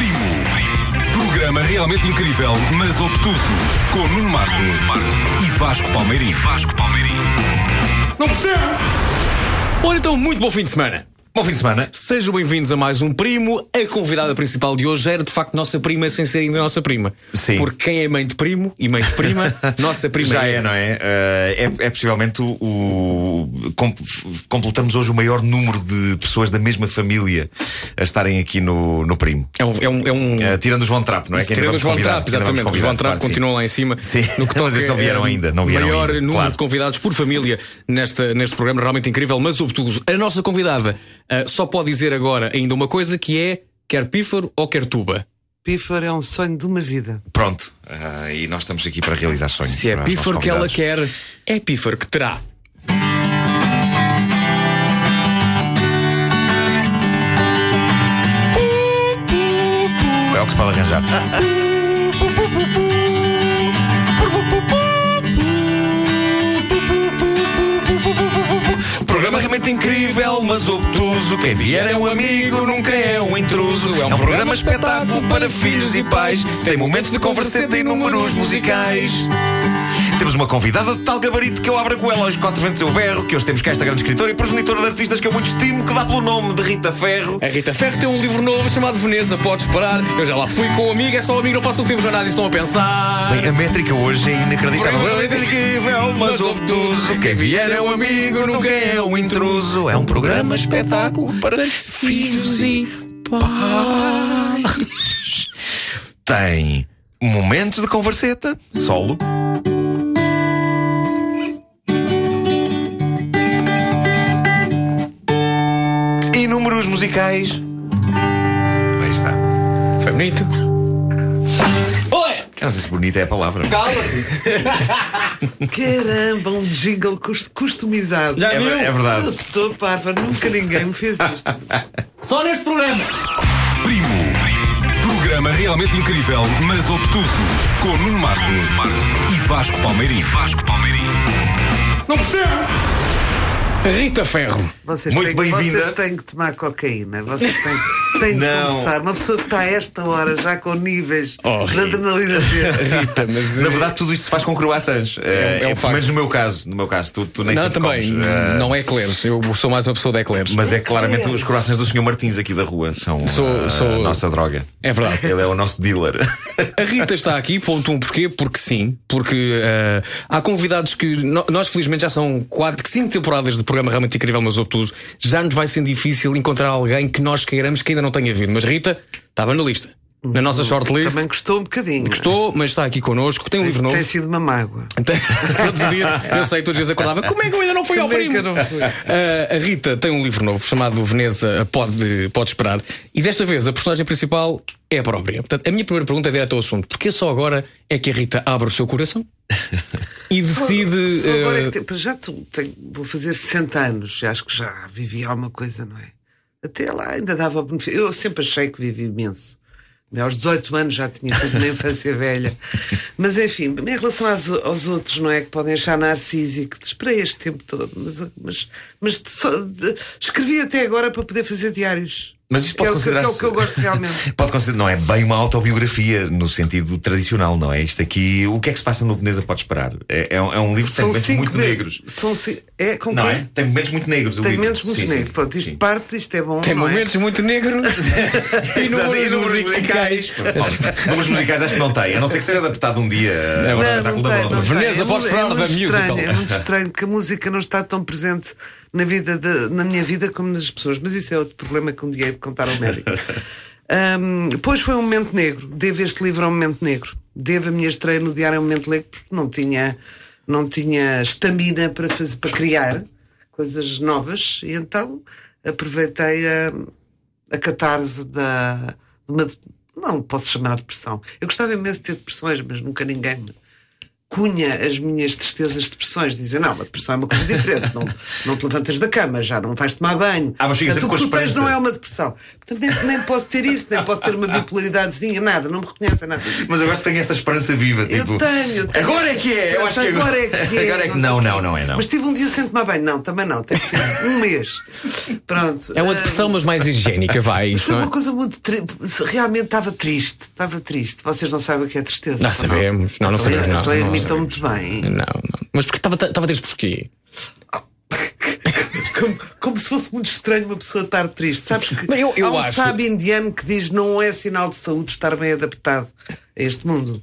Primo. Programa realmente incrível, mas obtuso. Com Nuno Marco e Vasco Palmeirim. Vasco Palmeirim. Não percebo! Ora então, muito bom fim de semana. Bom fim de semana. Sejam bem-vindos a mais um Primo. A convidada principal de hoje era de facto nossa prima, sem ser ainda nossa prima. Sim. Porque quem é mãe de primo e mãe de prima, nossa prima Já é, não é? Uh, é, é possivelmente o. o com, completamos hoje o maior número de pessoas da mesma família a estarem aqui no, no Primo. É um. É um, é um... Uh, tirando os Von Trapp, não é? Isso, tirando os Von Trapp, exatamente. Os Von Trapp continuam lá em cima. Sim, no que mas eles não vieram ainda. Não vieram maior ainda, número claro. de convidados por família nesta, neste programa, realmente incrível, mas obtuso. A nossa convidada uh, só pode dizer agora ainda uma coisa que é quer pífaro ou quer tuba. Pífaro é um sonho de uma vida. Pronto. Uh, e nós estamos aqui para realizar sonhos. Se é pífaro que ela quer, é pífaro que terá. É o que se pode arranjar. Incrível, mas obtuso. Quem vier é um amigo, nunca é um intruso. É um programa espetáculo para filhos e pais. Tem momentos de converseta e números musicais. Temos uma convidada de tal gabarito que eu abro a goela aos quatro ventos eu berro. Que hoje temos cá esta grande escritora e progenitora de artistas que eu muito estimo, que dá pelo nome de Rita Ferro. A Rita Ferro tem um livro novo chamado Veneza, podes parar. Eu já lá fui com o amigo, é só amigo, não faço um filme, já nada disso estão a pensar. Bem, a métrica hoje é inacreditável. É incrível, mas obtuso. Quem vier é um amigo, nunca é um intruso. É um programa espetáculo para filhos e pais. Tem momentos de converseta, solo. Musicais. Aí está. Foi bonito. Oi! Eu não sei se bonita é a palavra. Calma-te! Caramba, um jingle cust- customizado. Já É, viu? é verdade. Eu estou parva, nunca ninguém me fez isto. Só neste programa! Primo. Programa realmente incrível, mas obtuso. Com Nuno Marco e Vasco Palmeirim. Vasco Palmeirim. Não percebo! Rita Ferro. Vocês Muito têm, bem-vinda. Vocês têm que tomar cocaína. Vocês têm, têm que conversar. Uma pessoa que está a esta hora já com níveis Oh, de adrenalina. Rita, mas. Na verdade, tudo isto se faz com croissants. É, é um é, facto. pelo menos no meu caso. No meu caso, tu, tu nem não, também. comes. eh, Não é eclairs. Eu sou mais uma pessoa de eclairs. Mas é claramente É. os croissants do Sr. Martins aqui da rua são Sou- eh, sou- a nossa droga. É verdade. Ele é o nosso dealer. A Rita está aqui, ponto um, porquê? Porque sim, porque eh, há convidados que nós felizmente já são quatro, cinco temporadas de programa realmente incrível, mas obtuso. Já nos vai sendo difícil encontrar alguém que nós queiramos que ainda não tenha vindo. Mas Rita estava na lista, na nossa shortlist. Também gostou um bocadinho. Gostou, mas está aqui connosco. Tem um livro novo. Tem sido uma mágoa. Todos os dias, eu sei, todos os dias acordava. Como é que eu ainda não fui ao é primo? não fui? Ah, a Rita tem um livro novo chamado Veneza Pode, Pode Esperar. E desta vez a personagem principal é a própria. Portanto, a minha primeira pergunta é direto ao assunto. Porquê só agora é que a Rita abre o seu coração e decide. Só agora é ah, que te- já tu- tenho- vou fazer 60 anos, acho que já vivi alguma coisa, não é? Até lá ainda dava benefício. Eu sempre achei que vivi imenso. Aos 18 anos já tinha tido uma infância velha. Mas enfim, em relação aos, aos outros, não é? Que podem achar narcísico, esperei este tempo todo, mas, mas, mas só, de- escrevi até agora para poder fazer diários. Mas isto que, é pode o, que, é o que eu gosto realmente. Pode considerar, não é bem uma autobiografia no sentido tradicional, não é? Isto aqui, o que é que se passa no Veneza Pode Esperar? É, é um, é um livro que tem momentos muito me- negros. São ci- é, com Não quê? é? Tem momentos muito negros. Tem momentos muito Sim, sim, negros. Pronto, isto sim. parte, isto é bom. tem não é? momentos muito negros e números e números musicais. Números musicais acho que não tem, a não ser que seja adaptado um dia É espetáculo da Broadway. tem. Veneza É pode mu- esperar é da musical. É muito estranho que a música não está tão presente na, vida de- na minha vida como nas pessoas. Mas isso é outro problema que um dia hei de contar ao médico. Ahm, depois foi um momento negro. Devo este livro a um momento negro. Devo a minha estreia no Diário a um momento negro porque não tinha, não tinha estamina para, fazer, para criar coisas novas. E então aproveitei a, a catarse da, de uma. Não posso chamar de depressão. Eu gostava imenso de ter depressões, mas nunca ninguém me cunha as minhas tristezas de depressões. Dizem, não, uma depressão é uma coisa diferente. não, não te levantas da cama, já não vais tomar banho. Ah, mas Portanto, o que tu tens não é uma depressão. Portanto, nem, nem posso ter isso, nem posso ter uma bipolaridadezinha, nada. Não me reconhecem nada disso. Mas eu que tenho essa esperança viva. Eu Tipo, tenho, eu tenho. Agora é que é! Eu acho que agora é que é. Agora é que não, o quê. não, não é não. Mas tive um dia sem tomar banho. Não, também não. Tem que ser um mês. Pronto. É uma depressão, mas mais higiênica, vai. Isto Foi não uma é? coisa muito tri... Realmente estava triste. Estava triste. Vocês não sabem o que é tristeza. Não sabemos. Não, não Então, sabemos, não. Então Não imitam muito bem. Não, não. Mas porque estava estava triste porquê? Como, como se fosse muito estranho uma pessoa estar triste. Sabes que Mas eu- eu há um acho- sábio indiano que diz não é sinal de saúde estar bem adaptado a este mundo.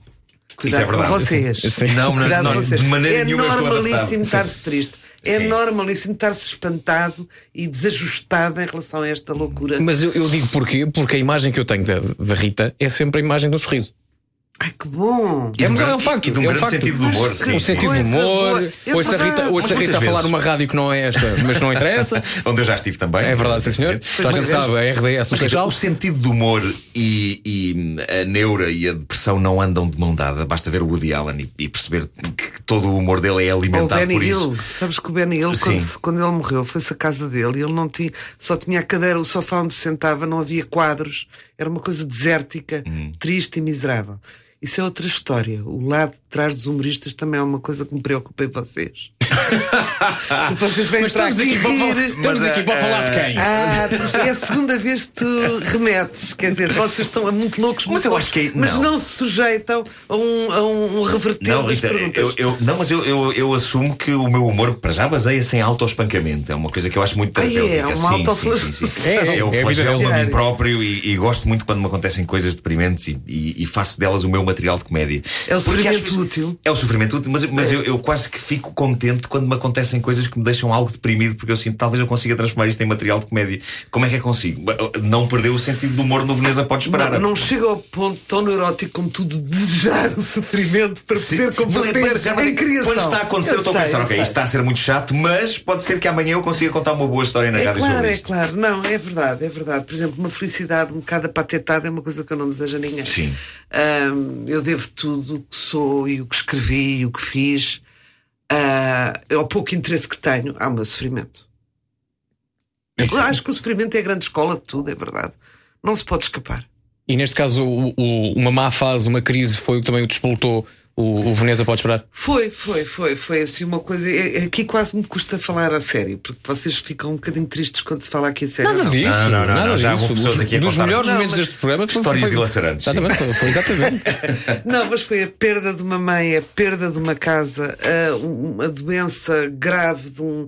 Cuidado é verdade. com vocês. Sim. Não, mas Cuidado não, com vocês. de maneira é normalíssimo estar-se triste. É Sim. normalíssimo estar-se espantado e desajustado em relação a esta loucura. Mas eu, eu digo porquê? Porque a imagem que eu tenho da, da Rita é sempre a imagem do sorriso. Ai que bom! E É, um é um facto, E de um é um grande facto. sentido de humor. Sim, o sim. sentido do humor. Ouço a Rita, ouço a Rita a falar numa rádio que não é esta, mas não interessa. Onde eu já estive também. É verdade, sim, senhor. Toda a gente mas- sabe, a RDS, o dizer, Seixal. o sentido do humor e, e a neura e a depressão não andam de mão dada. Basta ver o Woody Allen e, e perceber que todo o humor dele é O alimentado por Hill, isso. sabes que o Benny Hill, quando, se- quando ele morreu, foi-se a casa dele e ele não tinha, só tinha a cadeira, o sofá onde se sentava, não havia quadros, era uma coisa desértica, Uhum. triste e miserável. Isso é outra história. O lado de trás dos humoristas também é uma coisa que me preocupa em vocês. vocês vêm Mas para estamos aqui para estamos Mas, aqui para eh, falar de quem? Ah, tu- é a segunda vez que tu remetes. Quer dizer, vocês estão muito loucos, Mas muito eu loucos, acho que- mas não. não se sujeitam a um, a um reverter Não, das Rita, perguntas. eu, eu- não, mas eu, eu, eu assumo que o meu humor, para já, baseia-se em autoespancamento. É uma coisa que eu acho muito Ah, é? terapêutica. É uma sim, sim, sim, sim. É, é, eu é dele. mim próprio e, e gosto muito quando me acontecem coisas deprimentes e, e- e faço delas o meu material de comédia. É o Porque sofrimento acho- útil. É o sofrimento útil, mas, mas eu, eu quase que fico contente quando me acontecem coisas que me deixam algo deprimido, porque eu sinto talvez eu consiga transformar isto em material de comédia. Como é que é consigo? Não perder o sentido do humor no Veneza pode esperar. Não, não chega ao ponto tão neurótico como tu de desejar o sofrimento para Sim. poder já, mas em criação. Quando está a acontecer, eu, estou a pensar, ok, sei. isto está a ser muito chato, mas pode ser que amanhã eu consiga contar uma boa história na É rádio claro, sobre é claro. Não, é verdade, é verdade. Por exemplo, uma felicidade um bocado apatetada é uma coisa que eu não desejo a ninguém. Sim. Ahm, eu devo tudo o que sou e o que escrevi e o que fiz ah, ao pouco interesse que tenho ao meu sofrimento. Eu acho que o sofrimento é a grande escola de tudo, é verdade. Não se pode escapar. E neste caso, o- o- uma má fase, uma crise, foi o que também o despoltou. O, o Veneza pode esperar. Foi, foi, foi, foi assim uma coisa. é- é- Aqui quase me custa falar a sério, porque vocês ficam um bocadinho tristes quando se fala aqui a sério. Nada Não. disso. Não, não, não, nada não, já disso. houve pessoas aqui a Dos melhores Não, momentos mas- deste programa foi- Histórias dilacerantes. Exatamente, foi, foi exatamente. Não, mas foi a perda de uma mãe, a perda de uma casa, a, uma doença grave de um,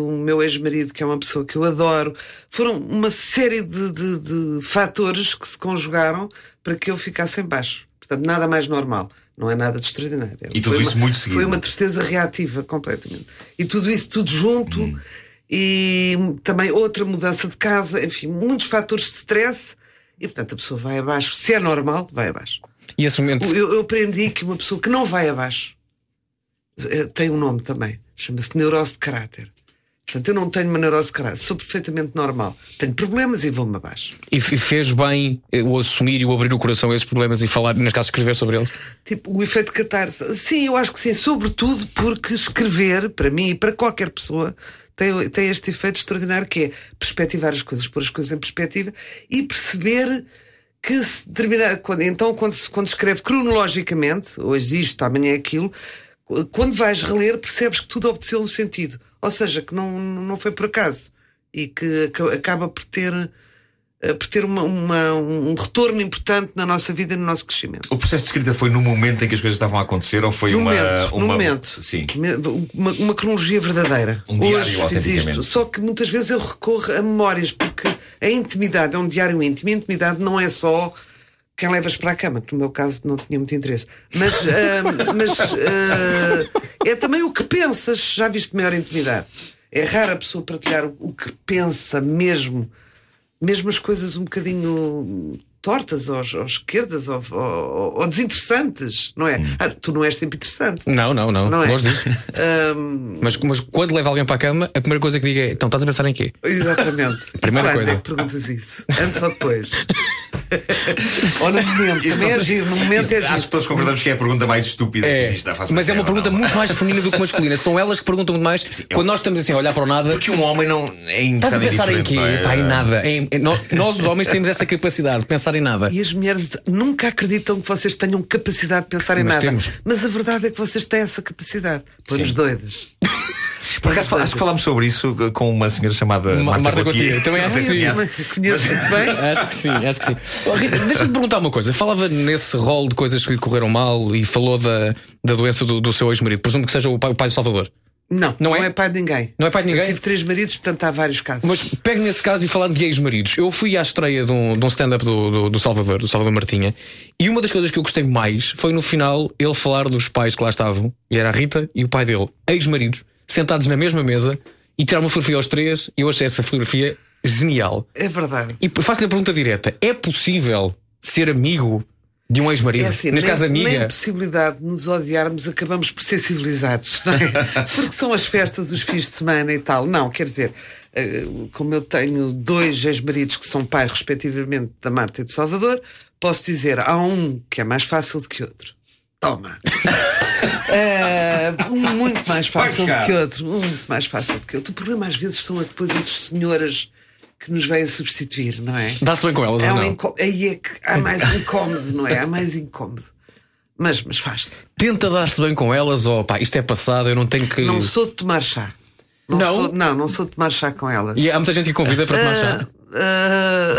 um meu ex-marido, que é uma pessoa que eu adoro. Foram uma série de, de- de fatores que se conjugaram para que eu ficasse em baixo. Portanto, nada mais normal. Não é nada de extraordinário. E tudo Foi isso uma- muito seguido. Foi uma tristeza reativa, completamente. E tudo isso, tudo junto. Hum. E também outra mudança de casa. Enfim, muitos fatores de stress. E, portanto, a pessoa vai abaixo. Se é normal, vai abaixo. E esse momento. Eu, eu aprendi que uma pessoa que não vai abaixo eh, tem um nome também. Chama-se neurose de caráter. Portanto, eu não tenho uma neurose caráter. Sou perfeitamente normal. Tenho problemas e vou-me abaixo. E fez bem eh, o assumir e o abrir o coração a esses problemas e falar, neste caso, escrever sobre eles. Tipo, o efeito de catarse. Sim, eu acho que sim. Sobretudo porque escrever, para mim e para qualquer pessoa, tem, tem este efeito extraordinário que é perspectivar as coisas, pôr as coisas em perspectiva e perceber que se determinar, quando, então quando, se- quando escreve cronologicamente, hoje isto, amanhã aquilo, quando vais reler percebes que tudo obteceu um sentido. Ou seja, que não, não foi por acaso e que aca- acaba por ter, eh, por ter uma, uma- um retorno importante na nossa vida e no nosso crescimento. O processo de escrita foi no momento em que as coisas estavam a acontecer ou foi No uma. momento, uma... no momento. Sim. Uma, uma cronologia verdadeira. Um diário, Hoje fiz isto. Só que muitas vezes eu recorro a memórias, porque a intimidade é um diário íntimo. E a intimidade não é só quem levas para a cama, que no meu caso não tinha muito interesse. Mas, ah, mas ah, é também o que pensas. Já viste maior intimidade? É raro a pessoa partilhar o que pensa mesmo, mesmo as coisas um bocadinho tortas ou, ou esquerdas ou, ou- ou desinteressantes, não é? Hum. Ah, tu não és sempre interessante. Não, não, não. Não é? Longe disso. Ahm, Mas, mas quando leva alguém para a cama, a primeira coisa que diga é: então estás a pensar em quê? exatamente. Primeira Quando coisa. é que perguntas isso? Antes ou depois? Ou no momento, Isso também é giro, no momento isso- é Acho giro. que todos concordamos que é a pergunta mais estúpida que É, existe à face mas da é uma pergunta não? muito mais feminina do que masculina. São elas que perguntam muito mais eu- quando nós estamos assim a olhar para o nada. Porque um homem não é Estás a pensar em quê? é? Pá, em nada. Em- em- nós, nós, os homens, temos essa capacidade de pensar em nada. E as mulheres nunca acreditam que vocês tenham capacidade de pensar em Mas nada. temos. Mas a verdade é que vocês têm essa capacidade. Põe-nos doidas. Por acaso acho que falámos sobre isso com uma senhora chamada Ma- Marta, Marta Gautier. Gautier. Também acho que sim. Conheço muito bem. Acho que sim, acho que sim. Deixa-me te perguntar uma coisa. Falava nesse rol de coisas que lhe correram mal e falou da, da doença do, do seu ex-marido. Presumo que seja o pai, o pai do Salvador. Não, Não não, é? é? pai de ninguém. Não é pai de ninguém? Eu tive três maridos, portanto há vários casos. Mas pegue nesse caso e falando de ex-maridos. Eu fui à estreia de um, um stand-up do, do, do Salvador, do Salvador Martinha, e uma das coisas que eu gostei mais foi no final ele falar dos pais que lá estavam, e era a Rita e o pai dele, ex-maridos, sentados na mesma mesa e tirar uma fotografia aos três, e eu achei essa fotografia genial. É verdade. E faço-lhe a pergunta direta: é possível ser amigo de um ex-marido? É assim, Neste nem, caso, amiga. nem possibilidade de nos odiarmos acabamos por ser civilizados, não é? Porque são as festas, os fins de semana e tal. Não, quer dizer, eh, como eu tenho dois ex-maridos que são pais, respectivamente, da Marta e do Salvador, posso dizer, há um que é mais fácil do que outro. Toma! Um muito mais fácil do que outro. Muito mais fácil do que outro. O problema às vezes são as- depois as senhoras que nos vêm substituir, não é? Dá-se bem com elas É ou um não? incó- Aí é que há mais incómodo, não é? Há mais incómodo. Mas, mas faz-se. Tenta dar-se bem com elas ou pá, isto é passado, eu não tenho que. Não sou de tomar chá. Não, Não? Sou, não, não sou de tomar chá com elas. E há muita gente que convida para tomar chá. Ah,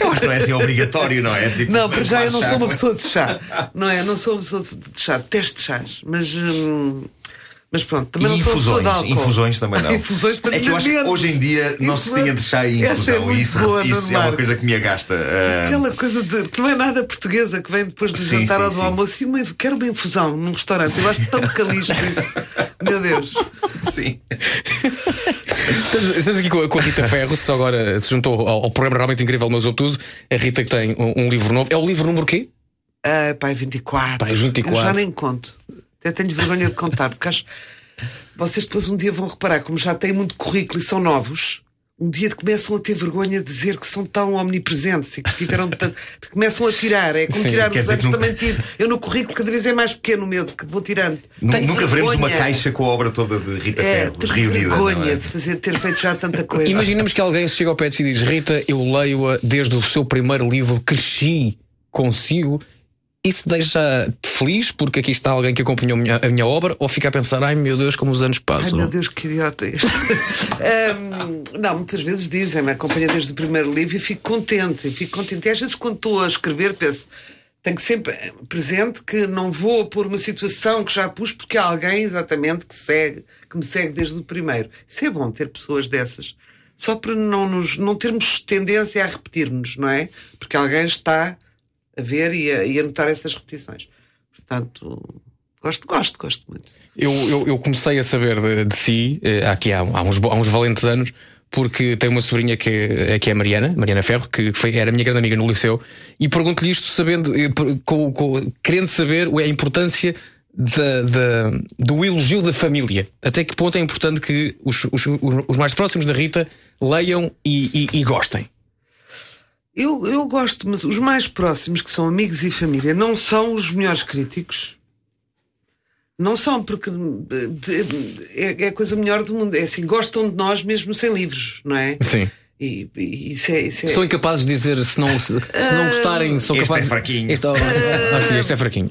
Eu acho que não é assim obrigatório, não é? Tipo, não, para já eu não chá sou uma pessoa de chá. Não é? Não sou uma pessoa de chá. Detesto chás. Mas. hum, mas pronto, também E não sou infusões, de álcool. infusões também não. infusões também É que eu acho que hoje em dia não se Infusões- tinha de chá e é infusão. muito e isso boa, isso é uma coisa que me agasta. Ah, Aquela coisa de, que não é nada portuguesa que vem depois do Sim, jantar sim, ou do almoço e uma, quero uma infusão num restaurante. Eu acho tão calisto isso. Meu Deus. sim. Estamos- aqui com a, com a Rita Ferro, só agora se juntou ao, ao programa realmente incrível, mas obtuso. A Rita que tem um, um livro novo. É o livro número quê? Ah, pai, 24. Pai, 24. Eu já nem conto. Até tenho vergonha de contar, porque acho. Vocês depois um dia vão reparar, como já têm muito currículo e são novos, um dia começam a ter vergonha de dizer que são tão omnipresentes e que tiveram tanto. começam a tirar. É como Sim, tirar os anos nunca- também tiro. Eu no currículo cada vez é mais pequeno o medo que vou tirando. Nu- Tenho Nunca veremos uma caixa com a obra toda de Rita É, Ferros tenho reunida. vergonha é? de fazer, ter feito já tanta coisa. Imaginemos que alguém chega ao pé de si e diz: Rita, eu leio-a desde o seu primeiro livro, cresci consigo. Isso deixa-te feliz porque aqui está alguém que acompanhou a minha, a minha obra ou fica a pensar: ai meu Deus, como os anos Ai passam? meu Deus, que idiota este. Ahm, não, muitas vezes dizem, me acompanha desde o primeiro livro e fico contente. E fico contente. E às vezes, quando estou a escrever, penso. Tenho sempre presente que não vou pôr uma situação que já pus porque há alguém exatamente que segue, que me segue desde o primeiro. Isso é bom ter pessoas dessas. Só para não, nos, não termos tendência a repetir-nos, não é? Porque alguém está a ver e a, e a notar essas repetições. Portanto, gosto, gosto, gosto muito. Eu, eu, eu comecei a saber de, de si eh, aqui há, há, uns, há uns valentes anos, porque tenho uma sobrinha que é, que é a Mariana, Mariana Ferro, que foi, era minha grande amiga no liceu, e pergunto-lhe isto sabendo, eh, com- com- querendo saber a importância da, da- do elogio da família. Até que ponto é importante que os, os- os mais próximos da Rita leiam e, e- e gostem. Eu, eu gosto, mas os mais próximos, que são amigos e família, não são os melhores críticos. Não são, porque eh, é, é a coisa melhor do mundo. É assim, gostam de nós mesmo sem livros, não é? Sim. E, e isso é. Isso é... São incapazes de dizer se não, se, se não gostarem, são Este é capazes. fraquinho. Este, ah, sim, este é fraquinho.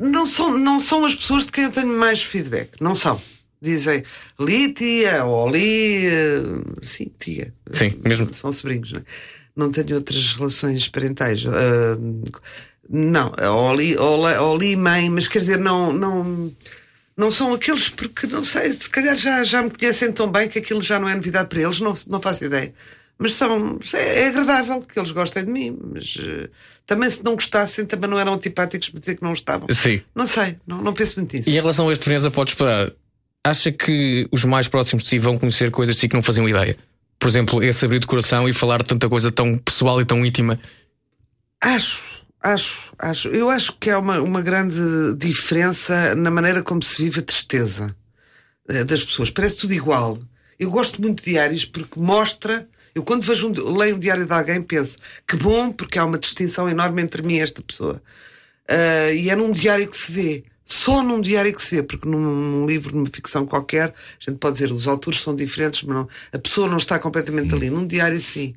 Não são, não são as pessoas de quem eu tenho mais feedback. Não são. Dizem li tia, ou li. eh, sim, tia. Sim, mesmo. São sobrinhos, não é? Não tenho outras relações parentais. Ah, não, ou li, ou, li, mãe, mas quer dizer, não. não não são aqueles porque, não sei, se calhar já, já me conhecem tão bem que aquilo já não é novidade para eles, não, não faço ideia. Mas são, é, é agradável que eles gostem de mim, mas eh, também se não gostassem, também não eram antipáticos para dizer que não gostavam. Sim. Não sei, não, não penso muito nisso. E em relação a este Veneza, pode esperar. Acha que os mais próximos de si vão conhecer coisas de si que não faziam ideia? Por exemplo, esse abrir de coração e falar de tanta coisa tão pessoal e tão íntima. Acho, acho, acho. Eu acho que há uma, uma grande diferença na maneira como se vive a tristeza eh, das pessoas. Parece tudo igual. Eu gosto muito de diários porque mostra Eu, quando vejo um, leio um diário de alguém, penso que bom, porque há uma distinção enorme entre mim e esta pessoa. Uh, e é num diário que se vê. Só num diário que se vê, porque num, num, livro, numa ficção qualquer, a gente pode dizer os autores são diferentes, mas não, a pessoa não está completamente ali. Num diário, sim.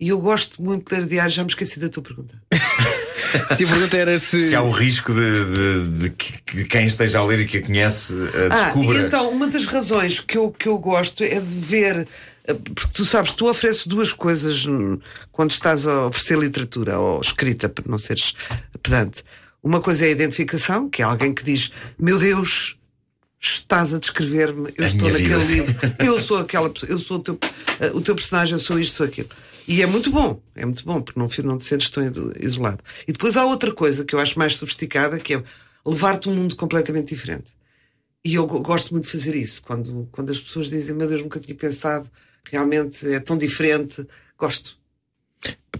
E eu gosto muito de ler diário, já me esqueci da tua pergunta. se a pergunta era se. Se há o risco de, de, de que quem esteja a ler e que a conhece uh, descubra. Ah, então, uma das razões que eu, que eu gosto é de ver. eh, Porque tu sabes, tu ofereces duas coisas hum, quando estás a oferecer literatura ou escrita, para não seres pedante. Uma coisa é a identificação, que é alguém que diz: Meu Deus, estás a descrever-me, eu A estou naquele vida. livro, eu sou aquela pessoa, eu sou o teu, eh, o teu personagem, eu sou isto, sou aquilo. E é muito bom, é muito bom, porque não, não te sentes tão isolado. E depois há outra coisa que eu acho mais sofisticada, que é levar-te a um mundo completamente diferente. E eu go- gosto muito de fazer isso. Quando, quando as pessoas dizem, meu Deus, nunca tinha pensado, realmente é tão diferente. Gosto.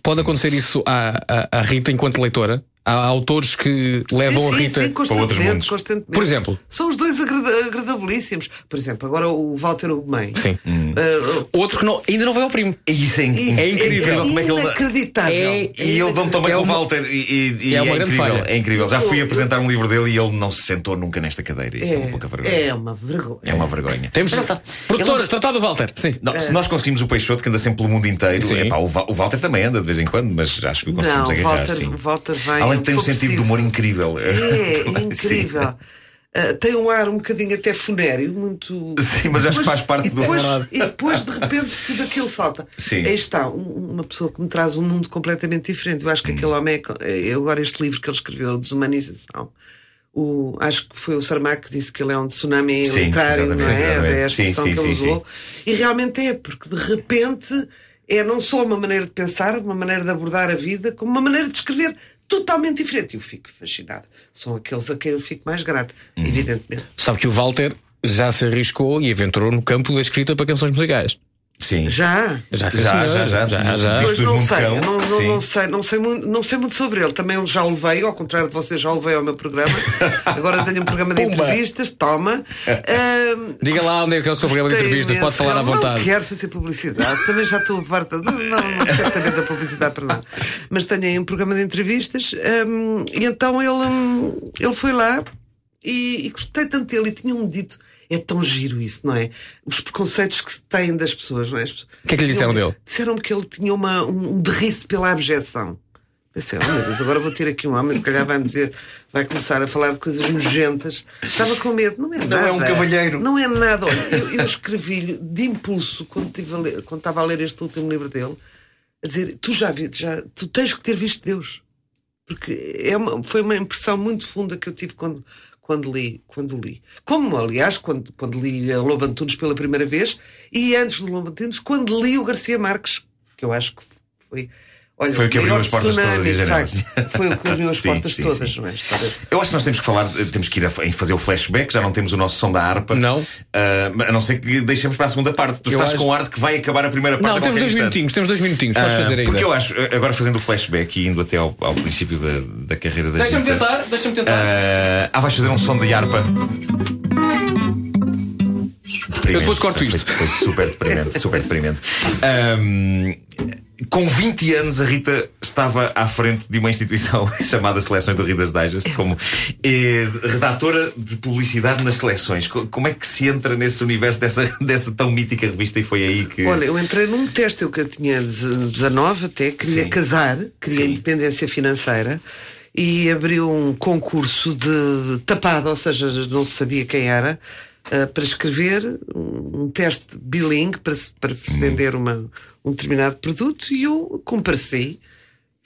Pode acontecer isso à, à, à Rita enquanto leitora? Há autores que levam sim, a sim, Rita. sim, constantemente, mundos. constantemente. Por exemplo? São os dois agrada- agradabilíssimos. Por exemplo, agora o Walter Ugumem. Sim. Uh, Outro que não- ainda não veio ao primo. É isso, é, isso É incrível. como é que ele. inacreditável. É- E eu dou-me também É com o Walter e, e- é é, uma grande incrível, falha. é incrível. Já fui apresentar um livro dele e ele não se sentou nunca nesta cadeira. Isso é, uma pouca vergonha. é uma vergonha. É uma vergonha. Temos. Tá- Produtores, tratado do Walter. Sim. Não, Se nós conseguimos o Peixoto, que anda sempre pelo mundo inteiro, epá, o, Walter também anda de vez em quando, mas acho que o Não, conseguimos o agarrar. Walter, sim. o Walter vem. Ter um for sentido de preciso. humor incrível. É, Sim. incrível. Uh, tem um ar um bocadinho até funéreo, muito. Sim, mas acho que faz parte e do- depois, É verdade. E depois, de repente, tudo aquilo salta. Sim. Aí está, um- uma pessoa que me traz um mundo completamente diferente. Eu acho Hum. que aquele homem. É, é- agora, este livro que ele escreveu, Desumanização. O, acho que foi o Sarmac que disse que ele é um tsunami Sim, literário, não é? É a Sim, expressão sim, que ele sim, usou. E realmente é, porque de repente é não só uma maneira de pensar, uma maneira de abordar a vida, como uma maneira de escrever totalmente diferente. E eu fico fascinado. São aqueles a quem eu fico mais grato, Uhum. evidentemente. Sabe que o Walter já se arriscou e aventurou no campo da escrita para canções musicais. Sim. Já. Já, sim, Já, já, já. já, já. Pois não sei, não, não, não sei, não sei muito, não sei muito sobre ele. Também já o levei, ao contrário de vocês, já o levei ao meu programa. Agora tenho um programa de entrevistas, toma. Ahm, Diga lá onde é que é o seu programa de entrevistas, pode falar à Não, vontade. Não quero fazer publicidade, também já estou farta. Não, não, não quero saber da publicidade para nada. Mas tenho aí um programa de entrevistas ahm, e então ele, ele foi lá e, e gostei tanto dele e tinha-me dito. É tão giro isso, não é? Os preconceitos que se têm das pessoas, não é? O que é que lhe disseram dele? Disseram-me que ele tinha uma, um um derriço pela abjeção. Pensei, oh meu Deus, agora vou ter aqui um homem, se calhar vai-me dizer, vai começar a falar de coisas nojentas. Estava com medo, não é nada. é um cavalheiro. Não é nada. Olha, eu, eu escrevi-lhe de impulso, quando, tive a ler- quando estava a ler este último livro dele, a dizer: Tu já viste, já, tu tens que ter visto Deus. Porque é uma- foi uma impressão muito funda que eu tive quando, quando, li, quando li. Como, aliás, quando, quando li a Lobo Antunes pela primeira vez e antes do Lobo Antunes, quando li o Garcia Marques, que eu acho que foi. Olha, Foi o que abriu as portas tsunami, todas janelas. facto. Foi o que abriu as Sim, portas sim, todas, sim. é? História- Eu acho que nós temos que falar, temos que ir a, em fazer o flashback, já não temos o nosso som da harpa. Não. Ah, a não ser que deixemos para a segunda parte. Tu Eu estás acho- com ar de que vai acabar a primeira parte Não, temos dois instante. minutinhos, temos dois minutinhos, podes Ah, fazer ainda. Porque eu acho, agora fazendo o flashback e indo até ao, ao princípio da, da carreira da Deixa-me tentar, deixa-me tentar. Ah, ah, vais fazer um som de harpa. Eu depois corto isto. Foi, foi super deprimente, super deprimente. Ahm, com 20 anos, a Rita estava à frente de uma instituição chamada Seleções do Reader's Digest, como eh, redatora de publicidade nas seleções. Co- Como é que se entra nesse universo dessa, dessa tão mítica revista? E foi aí que. Olha, eu entrei num teste, eu que tinha 19 até, queria Sim. casar, queria Sim. independência financeira e abriu um concurso de tapado, ou seja, não se sabia quem era, eh, para escrever um, teste bilingue para se, para se vender uma, um determinado produto e eu compareci.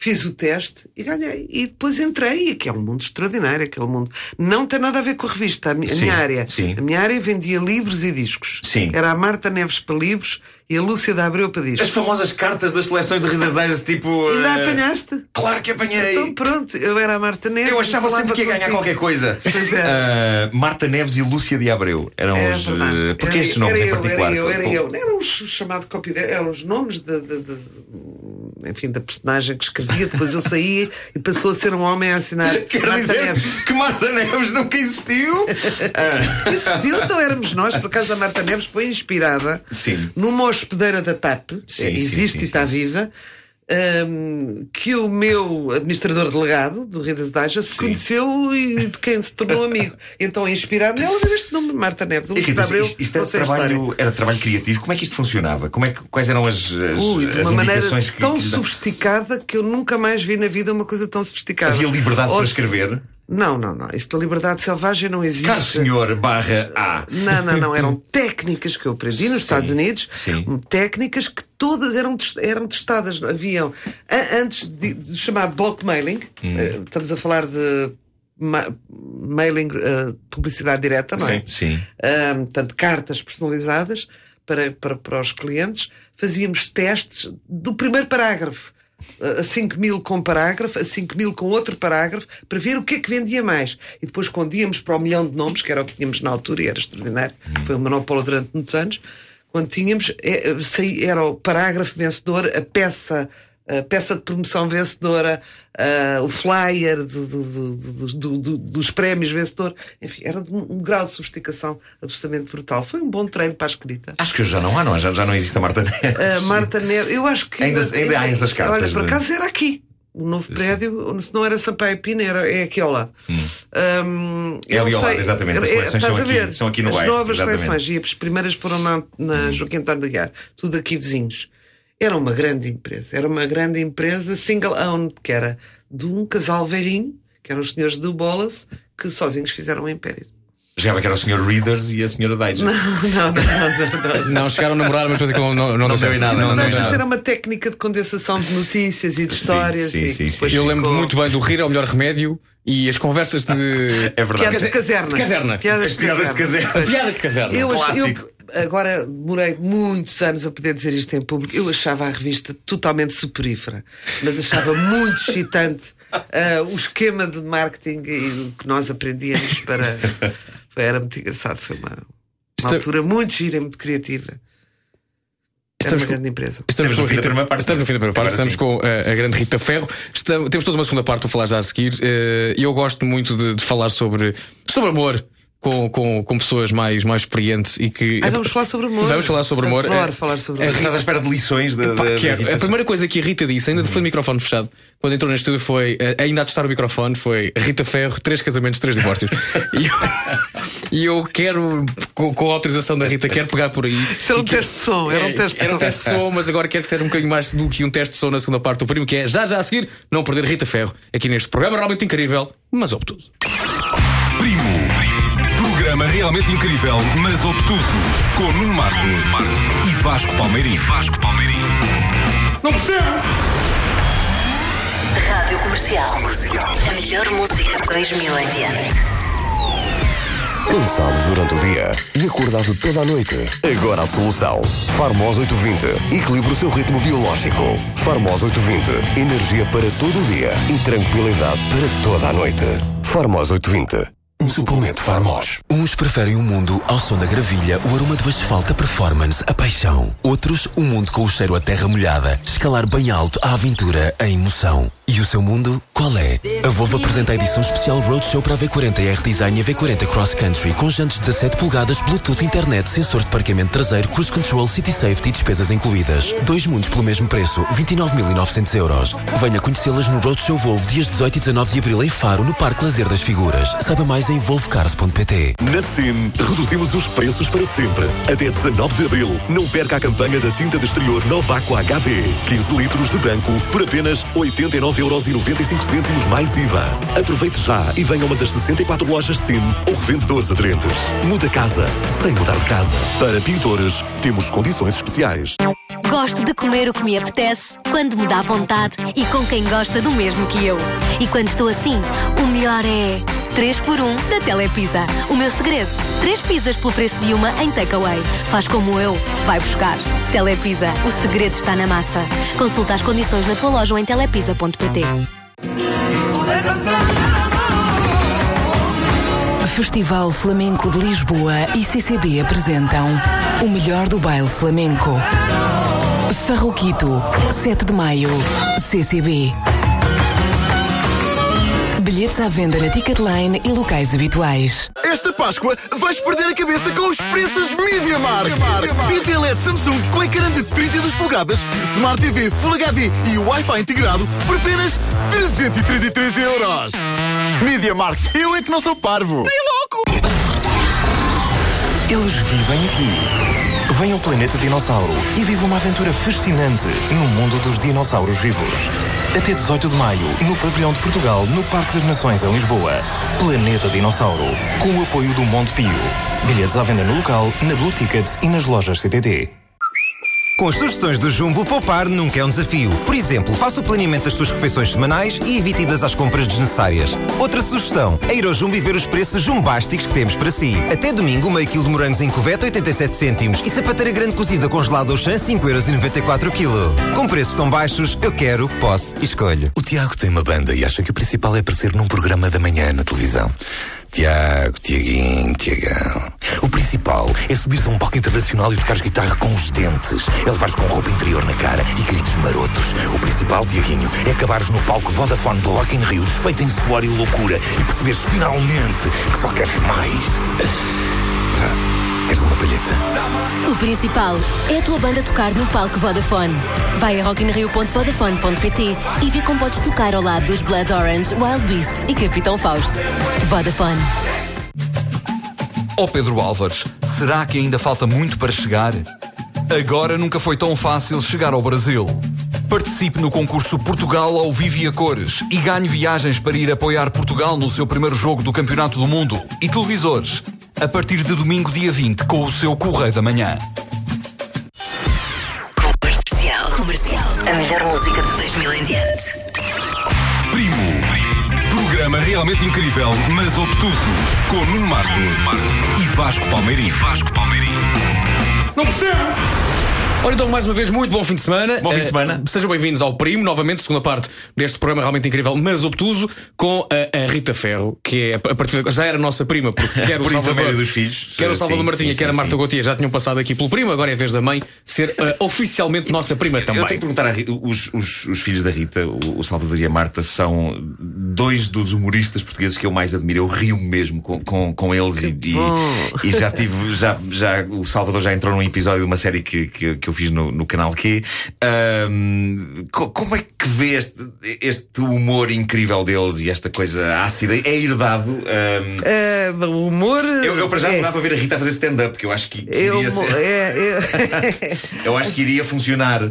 Fiz o teste e ganhei. E depois entrei, e que é um mundo extraordinário, aquele mundo. Não tem nada a ver com a revista, a, mi- a Sim, minha área. sim. A minha área vendia livros e discos. Sim. Era a Marta Neves para livros e a Lúcia da Abreu para discos. As famosas cartas das seleções de Reader's Digest, tipo. Ainda eh, apanhaste? Claro que apanhei! Então pronto, eu era a Marta Neves. Eu achava sempre que ia ganhar contigo. qualquer coisa. Ah, Marta Neves e Lúcia de Abreu eram É os. eh, Porque Era- estes nomes era em eu, particular? Era eu, era eu. Eram os chamados eram os nomes de, de- de enfim, da personagem que escrevia, depois eu saía e passou a ser um homem a assinar Quer Marta dizer Neves. que Marta Neves nunca existiu? Ah, Existiu, então éramos nós, por acaso a Marta Neves foi inspirada Sim. numa hospedeira da TAP, Sim, existe sim, e está viva. Hum, que o meu administrador delegado do Redas Daja se conheceu e de quem se tornou amigo. Então, inspirado nela, deu este nome, Marta Neves. O Luís de Rita, Abreu isto, isto era, trabalho, era trabalho criativo. Como é que isto funcionava? Como é que, quais eram as, as, Ui, de uma maneira que, tão que sofisticada que eu nunca mais vi na vida uma coisa tão sofisticada. Havia liberdade Ou para escrever? Não, não, não. Isso da liberdade selvagem não existe. Caro senhor, barra A. Não, não, não. Eram técnicas que eu aprendi nos Sim, Estados Unidos. sim. Técnicas que todas eram, eram testadas. Haviam, antes de, de chamado bulk mailing, Hum. eh, estamos a falar de ma- mailing, eh, publicidade direta, não é? Sim, sim. Ah, portanto, cartas personalizadas para, para, para os clientes. Fazíamos testes do primeiro parágrafo. A 5 mil com parágrafo, a 5 mil com outro parágrafo, para ver o que é que vendia mais. E depois, quando íamos para o milhão de nomes, que era o que tínhamos na altura e era extraordinário, foi um monopólio durante muitos anos, quando tínhamos, eh, saí- era o parágrafo vencedor, a peça, a peça de promoção vencedora, ah, o flyer do- do- do- do- do- do- dos prémios vencedor. Enfim, era de um, um grau de sofisticação absolutamente brutal. Foi um bom treino para a escrita. Acho que já não há, não há? Já, já não existe a Marta Neves. A Marta Neves, eu acho que. Ainda- ainda há essas cartas Olha, por acaso era aqui. O novo prédio, se não era Sampaio Pina, era, é aqui ao lado. Hum, É eu ali ao lado, exatamente. As é, seleções estás são aqui- são aqui no As bairro, novas exatamente. seleções, e as primeiras foram na, na Joaquim António de Aguiar, tudo aqui vizinhos. Era uma grande empresa, era uma grande empresa single owned, que era de um casal velhinho, que eram os senhores do Bolas, que sozinhos fizeram um império. Chegava que era o Sr. Readers e a Sra. Digest. Não, não, não, não. não. Não, chegaram a namorar, mas depois aquilo não, não, Não deu em nada, não Não, não, isto era uma técnica de condensação de notícias e de histórias. sim, e sim, sim. depois Eu lembro ficou- muito bem do rir é o melhor remédio e as conversas de. É verdade. Piadas de caserna. de caserna. Piadas As piadas de caserna. Piadas de caserna. Eu, eu agora demorei muitos anos a poder dizer isto em público. Eu achava a revista totalmente soporífera, mas achava muito excitante ah, o esquema de marketing e o que nós aprendíamos para. Era muito engraçado. Foi uma, uma Está- altura muito gira e muito criativa. Era Estamos uma com- grande empresa. Estamos, no fim da Rita- primeira parte. estamos no fim da primeira parte, estamos com eh, a, grande Rita Ferro. Estamos- temos toda uma segunda parte para falar já a seguir. Eh, Eu gosto muito de, de falar sobre, sobre amor. Com, com, com pessoas mais, mais experientes e que. Ah, vamos falar sobre amor. Vamos falar sobre amor. Adoro Eh, falar sobre eh, amor. Estás à espera de lições da, Pá, da, quero. A primeira coisa que a Rita disse, ainda foi de microfone fechado, quando entrou no estúdio, foi eh, ainda a testar o microfone, foi Rita Ferro, três casamentos, três divórcios. e, eu, e eu quero, com, com a autorização da Rita, quero pegar por aí. Isso era um que- teste de som, era um É, teste de era um som. teste de som, mas agora quero que seja um bocadinho mais do que um teste de som na segunda parte do primo, que é já já a seguir, não perder Rita Ferro, aqui neste programa realmente incrível, mas obtuso. Programa realmente incrível, mas obtuso. Com Nuno Marco e Vasco Palmeirim. Vasco Palmeirim. Não percebo! Rádio Comercial. A melhor música de 2000 em diante. Cansado durante o dia e acordado toda a noite. Agora a solução. Farmos 820. Equilibra o seu ritmo biológico. Farmos 820. Energia para todo o dia e tranquilidade para toda a noite. Farmos 820. Um suplemento Farmos. Uns preferem um mundo ao som da gravilha, o aroma do asfalto, a performance, a paixão. Outros, um mundo com o cheiro a terra molhada, escalar bem alto, a aventura, a emoção. E o seu mundo, qual é? A Volvo apresenta a edição especial Roadshow para a V40 R Design e a V40 Cross Country com jantes 17 polegadas, Bluetooth, internet, sensores de parqueamento traseiro, cruise control, city safety e despesas incluídas. Dois mundos pelo mesmo preço, 29.900 euros. Venha conhecê-las no Roadshow Volvo dias 18 e 19 de abril em Faro, no Parque Lazer das Figuras. Saiba mais em volvocars.pt. Na SIM, reduzimos os preços para sempre. Até 19 de abril, não perca a campanha da tinta de exterior Nova Aqua HD. 15 litros de branco por apenas 89,95€ mais IVA. Aproveite já e venha a uma das 64 lojas SIM ou revendedores aderentes. Muda casa sem mudar de casa. Para pintores, temos condições especiais. Gosto de comer o que me apetece, quando me dá vontade e com quem gosta do mesmo que eu. E quando estou assim, o melhor é 3 por 1 da Telepizza. O meu segredo: 3 pizzas pelo preço de uma em takeaway. Faz como eu, vai buscar. Telepizza, o segredo está na massa. Consulta as condições na tua loja ou em telepizza.pt. Festival Flamenco de Lisboa e CCB apresentam o melhor do baile flamenco. Farroquito, 7 de maio. CCB. Bilhetes à venda na Ticketline e locais habituais. Esta Páscoa vais perder a cabeça com os preços Media Markt. TV LED Samsung com ecrã de 32 polegadas, Smart TV Full HD e Wi-Fi integrado por apenas 333 euros. Media Markt, eu é que não sou parvo. Nem louco! Eles vivem aqui. Venha ao Planeta Dinossauro e viva uma aventura fascinante no mundo dos dinossauros vivos. Até 18 de maio, no Pavilhão de Portugal, no Parque das Nações, em Lisboa. Planeta Dinossauro, com o apoio do Monte Pio. Bilhetes à venda no local, na Blue Tickets e nas lojas CTT. Com as sugestões do Jumbo, poupar nunca é um desafio. Por exemplo, faça o planeamento das suas refeições semanais e evite idas às compras desnecessárias. Outra sugestão é ir ao Jumbo e ver os preços jumbásticos que temos para si. Até domingo, meio quilo de morangos em covete, 87 cêntimos. E sapateira grande cozida congelada ao chão, 5,94€ o quilo. Com preços tão baixos, eu quero, posso e escolho. O Tiago tem uma banda e acha que o principal é aparecer num programa da manhã na televisão. Tiago, Tiaguinho, Tiagão. O principal é subir-se a um palco internacional e tocar guitarra com os dentes. É levares com roupa interior na cara e gritos marotos. O principal, Tiaguinho, é acabares no palco Vodafone do Rock in Rio, desfeito em suor e loucura e perceberes finalmente que só queres mais. Queres uma palheta? O principal é a tua banda tocar no palco Vodafone. Vai a rockinrio.vodafone.pt e vê como podes tocar ao lado dos Blood Orange, Wild Beasts e Capitão Fausto. Vodafone. Ó Pedro Álvares, será que ainda falta muito para chegar? Agora nunca foi tão fácil chegar ao Brasil. Participe no concurso Portugal ao Vivo e a Cores e ganhe viagens para ir apoiar Portugal no seu primeiro jogo do Campeonato do Mundo e televisores a partir de domingo, dia 20, com o seu Correio da Manhã. Comercial. Comercial. A melhor música de 2000 em diante. Primo. Programa realmente incrível, mas obtuso. Com Nuno Marco e Vasco Palmeirim. Vasco Palmeirim. Não percebo! Ora então, mais uma vez, muito bom fim de semana. Bom fim de Eh, semana. sejam bem-vindos ao Primo, novamente, segunda parte deste programa realmente incrível, mas obtuso, com a, a Rita Ferro, que é a partir de, já era nossa prima, porque quer o Salvador, dos filhos. quer o Salvador Sim, Martinha, sim, quer a Marta sim. Gautier, já tinham passado aqui pelo primo, agora é a vez da mãe ser eh, oficialmente nossa prima também. Eu tenho que perguntar a Rita, os, os, os filhos da Rita, o, o Salvador e a Marta, são dois dos humoristas portugueses que eu mais admiro. Eu rio mesmo com, com, com eles e, e, e já tive, já, já, o Salvador já entrou num episódio de uma série que, que, que eu fiz no, no canal Q. Co- como é que vê este, este humor incrível deles e esta coisa ácida? É herdado? É, o humor. eu, eu para já é, adorava ver a Rita fazer stand-up, que eu acho que, que eu, iria ser- é, é, eu acho que iria funcionar. Ahm,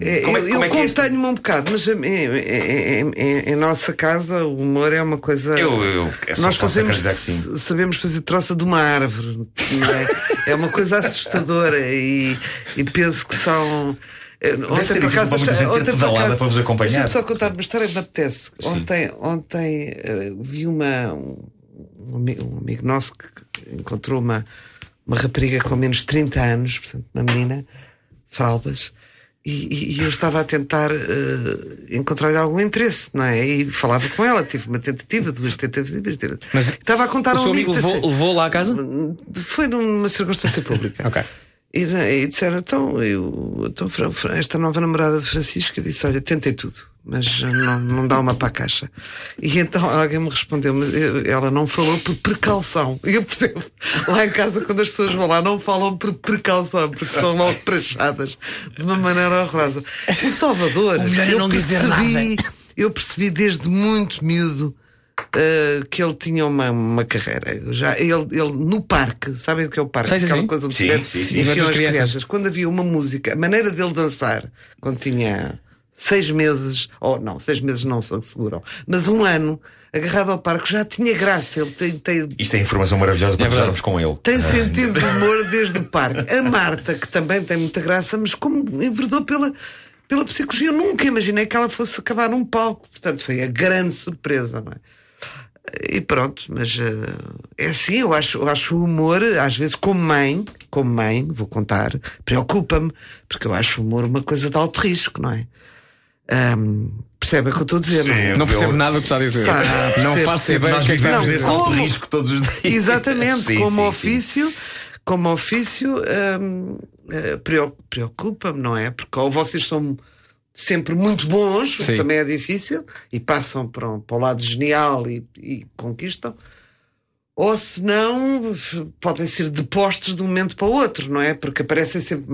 É, como é, eu como é eu é este- contenho-me um bocado, mas em, em- nossa casa o humor é uma coisa. Eu- eu- é Nós fazemos, acreditar que sim. sabemos fazer troça de uma árvore. é? é uma coisa assustadora e, e penso que são. eh, Ontem, por acaso, ontem, por acaso- para vos acompanhar. Deixa-me só contar uma história que me apetece. Ontem, ontem eh, vi uma, um, um ami- amigo nosso que encontrou uma, uma rapariga com menos de 30 anos, portanto, uma menina, fraldas, e, e- eu estava a tentar eh, encontrar-lhe algum interesse, não é? E falava com ela, tive uma tentativa, duas tentativas. Mas estava a contar o um seu amigo. amigo levou, disse- levou lá a casa? foi numa circunstância pública. Ok. E, e disseram, então, eu, então, esta nova namorada de Francisco, eu disse, olha, tentei tudo, mas não, não dá uma para a caixa. E então alguém me respondeu, mas eu- ela não falou por precaução. E eu percebo, lá em casa, quando as pessoas vão lá, não falam por precaução, porque são logo praxadas de uma maneira horrorosa. O Salvador, O é eu percebi, eu percebi desde muito miúdo. Uh, que ele tinha uma, uma carreira. Já, ele, ele no parque, sabem o que é o parque? Sei, Aquela sim. coisa onde Sim, sim, sim. enfiam as crianças. crianças. Quando havia uma música, a maneira dele dançar, quando tinha seis meses, ou não, seis meses não se seguram, mas um ano, agarrado ao parque, já tinha graça. Ele tem, tem, Isto é informação maravilhosa para É com ele. tem sentido de humor desde o parque. A Marta, que também tem muita graça, mas como enverdou pela, pela psicologia, eu nunca imaginei que ela fosse acabar num palco. Portanto, foi a grande surpresa, não é? E pronto, mas eh, é assim, eu acho, eu acho o humor, às vezes, como mãe, como mãe, vou contar, preocupa-me, porque eu acho o humor uma coisa de alto risco, não é? Ahm, percebe o que eu estou a dizer? não é? Sim, Não percebo eu- nada do que está a dizer. Sabe, não percebo, faço ideia do Nós que é que está alto risco todos os dias. Exatamente, Sim, como sim, sim. ofício, como ofício, hum, eh, preo- preocupa-me, não é? Porque ou vocês são sempre muito bons, o que Sim. também é difícil, e passam para, um- para o lado genial e, e conquistam, ou se não, podem ser depostos de um momento para o outro, não é? Porque aparecem sempre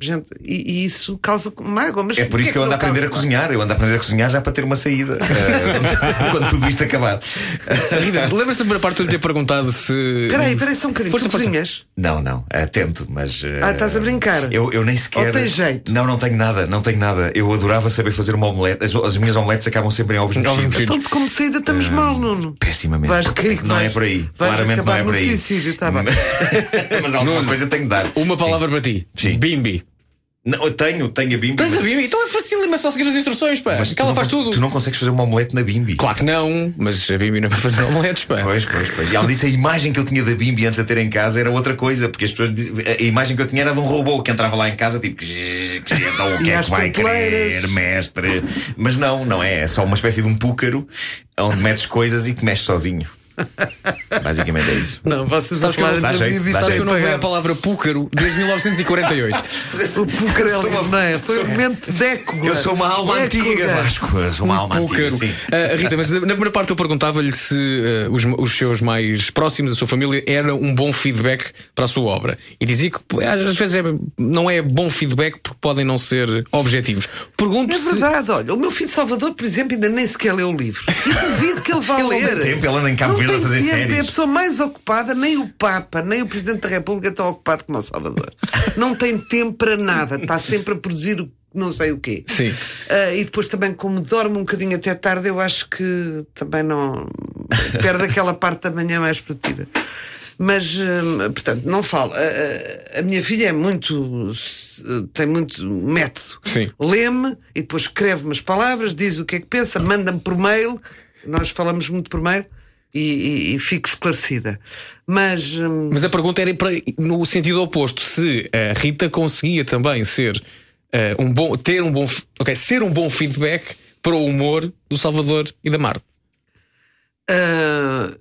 gente, e, e isso causa mágoa. Mas É por isso que eu ando a aprender a cozinhar. Eu ando a aprender a cozinhar já para ter uma saída eh, quando, tudo isto acabar. Lembras-te da primeira parte de eu ter perguntado se. Peraí, peraí só um bocadinho. Força, tu cozinhas? Não, não, atento, mas. eh, Ah, estás a brincar? Eu, eu nem sequer. Ou tens jeito? Não, não tenho nada, não tenho nada. Eu adorava saber fazer uma omelete. As, as minhas omeletes acabam sempre em ovos mexidos. Então, como saída, estamos mal, Nuno. Pessimamente. Vais cair que não vais- é por aí. Claramente não é por aí. suicídio, tá mas alguma coisa tenho de dar. Uma palavra para ti. Sim. Bimbi. Não, eu tenho, tenho a bimbi. Tens mas- a Bimbi? Então é facílimo, é só seguir as instruções, pá. mas que ela faz tudo. Tu não consegues fazer uma omelete na bimbi. Claro que não, mas a Bimbi não é para fazer omeletes, pá. Pois, pois, pois. E ela disse a imagem que eu tinha da Bimbi antes de a ter em casa era outra coisa, porque as pessoas diz- a imagem que eu tinha era de um robô que entrava lá em casa, tipo, "Que- que- então o que é que vai querer, mestre? Mas não, não é. É só uma espécie de um púcaro onde metes coisas e que mexe sozinho. Basicamente é isso. Não, vocês Sabes que eu, dá jeito, dá sabes que eu não veio a palavra púcaro desde 1948. O Pucarelli, não é? Foi um momento década. Eu sou uma alma antiga, Vasco. Eu sou uma alma antiga. Púcaro. Sim. Ah, Rita, mas na primeira parte eu perguntava-lhe se ah, os, os seus mais próximos, a sua família, era um bom feedback para a sua obra. E dizia que às vezes é- não é bom feedback porque podem não ser objetivos. Pergunto É se. verdade, olha, o meu filho Salvador, por exemplo, ainda nem sequer leu o livro. E duvido que ele vá Ele ler. tem tempo, ele anda em Cabo tem fazer tempo, séries. É a pessoa mais ocupada, nem o Papa, nem o Presidente da República estão ocupado como o Salvador. Não tem tempo para nada, está sempre a produzir o não sei o quê. Sim. Ah, e depois também, como dorme um bocadinho até tarde, eu acho que também não perde aquela parte da manhã mais produtiva. Mas, hum, portanto, não falo. A, a- minha filha é muito. tem muito método. Sim. Lê-me e depois escreve umas palavras, diz o que é que pensa, manda-me por mail. Nós falamos muito por mail e, e- e fico esclarecida. Mas. hum, Mas a pergunta era no sentido oposto: se a Rita conseguia também ser ah, um bom, ter um bom, ok, ser um bom feedback para o humor do Salvador e da Marta. ah,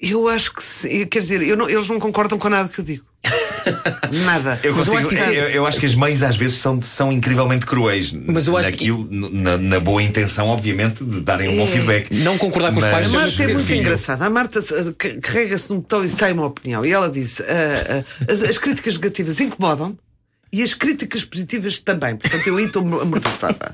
eu acho que sim. Quer dizer, eu não- eles não concordam com nada que eu digo. Nada. Eu, consigo, acho que sim. eu, eu acho que as mães às vezes são, são incrivelmente cruéis. Mas eu acho que- naquilo, na, na boa intenção, obviamente, de darem um bom É. feedback. Não concordar com os Mas- pais, A mas Marta é muito filho. engraçada. A Marta ca- carrega-se num botão e sai uma opinião. E ela disse: ah, ah, as, as críticas negativas incomodam e as críticas positivas também. Portanto, eu aí estou amordaçada.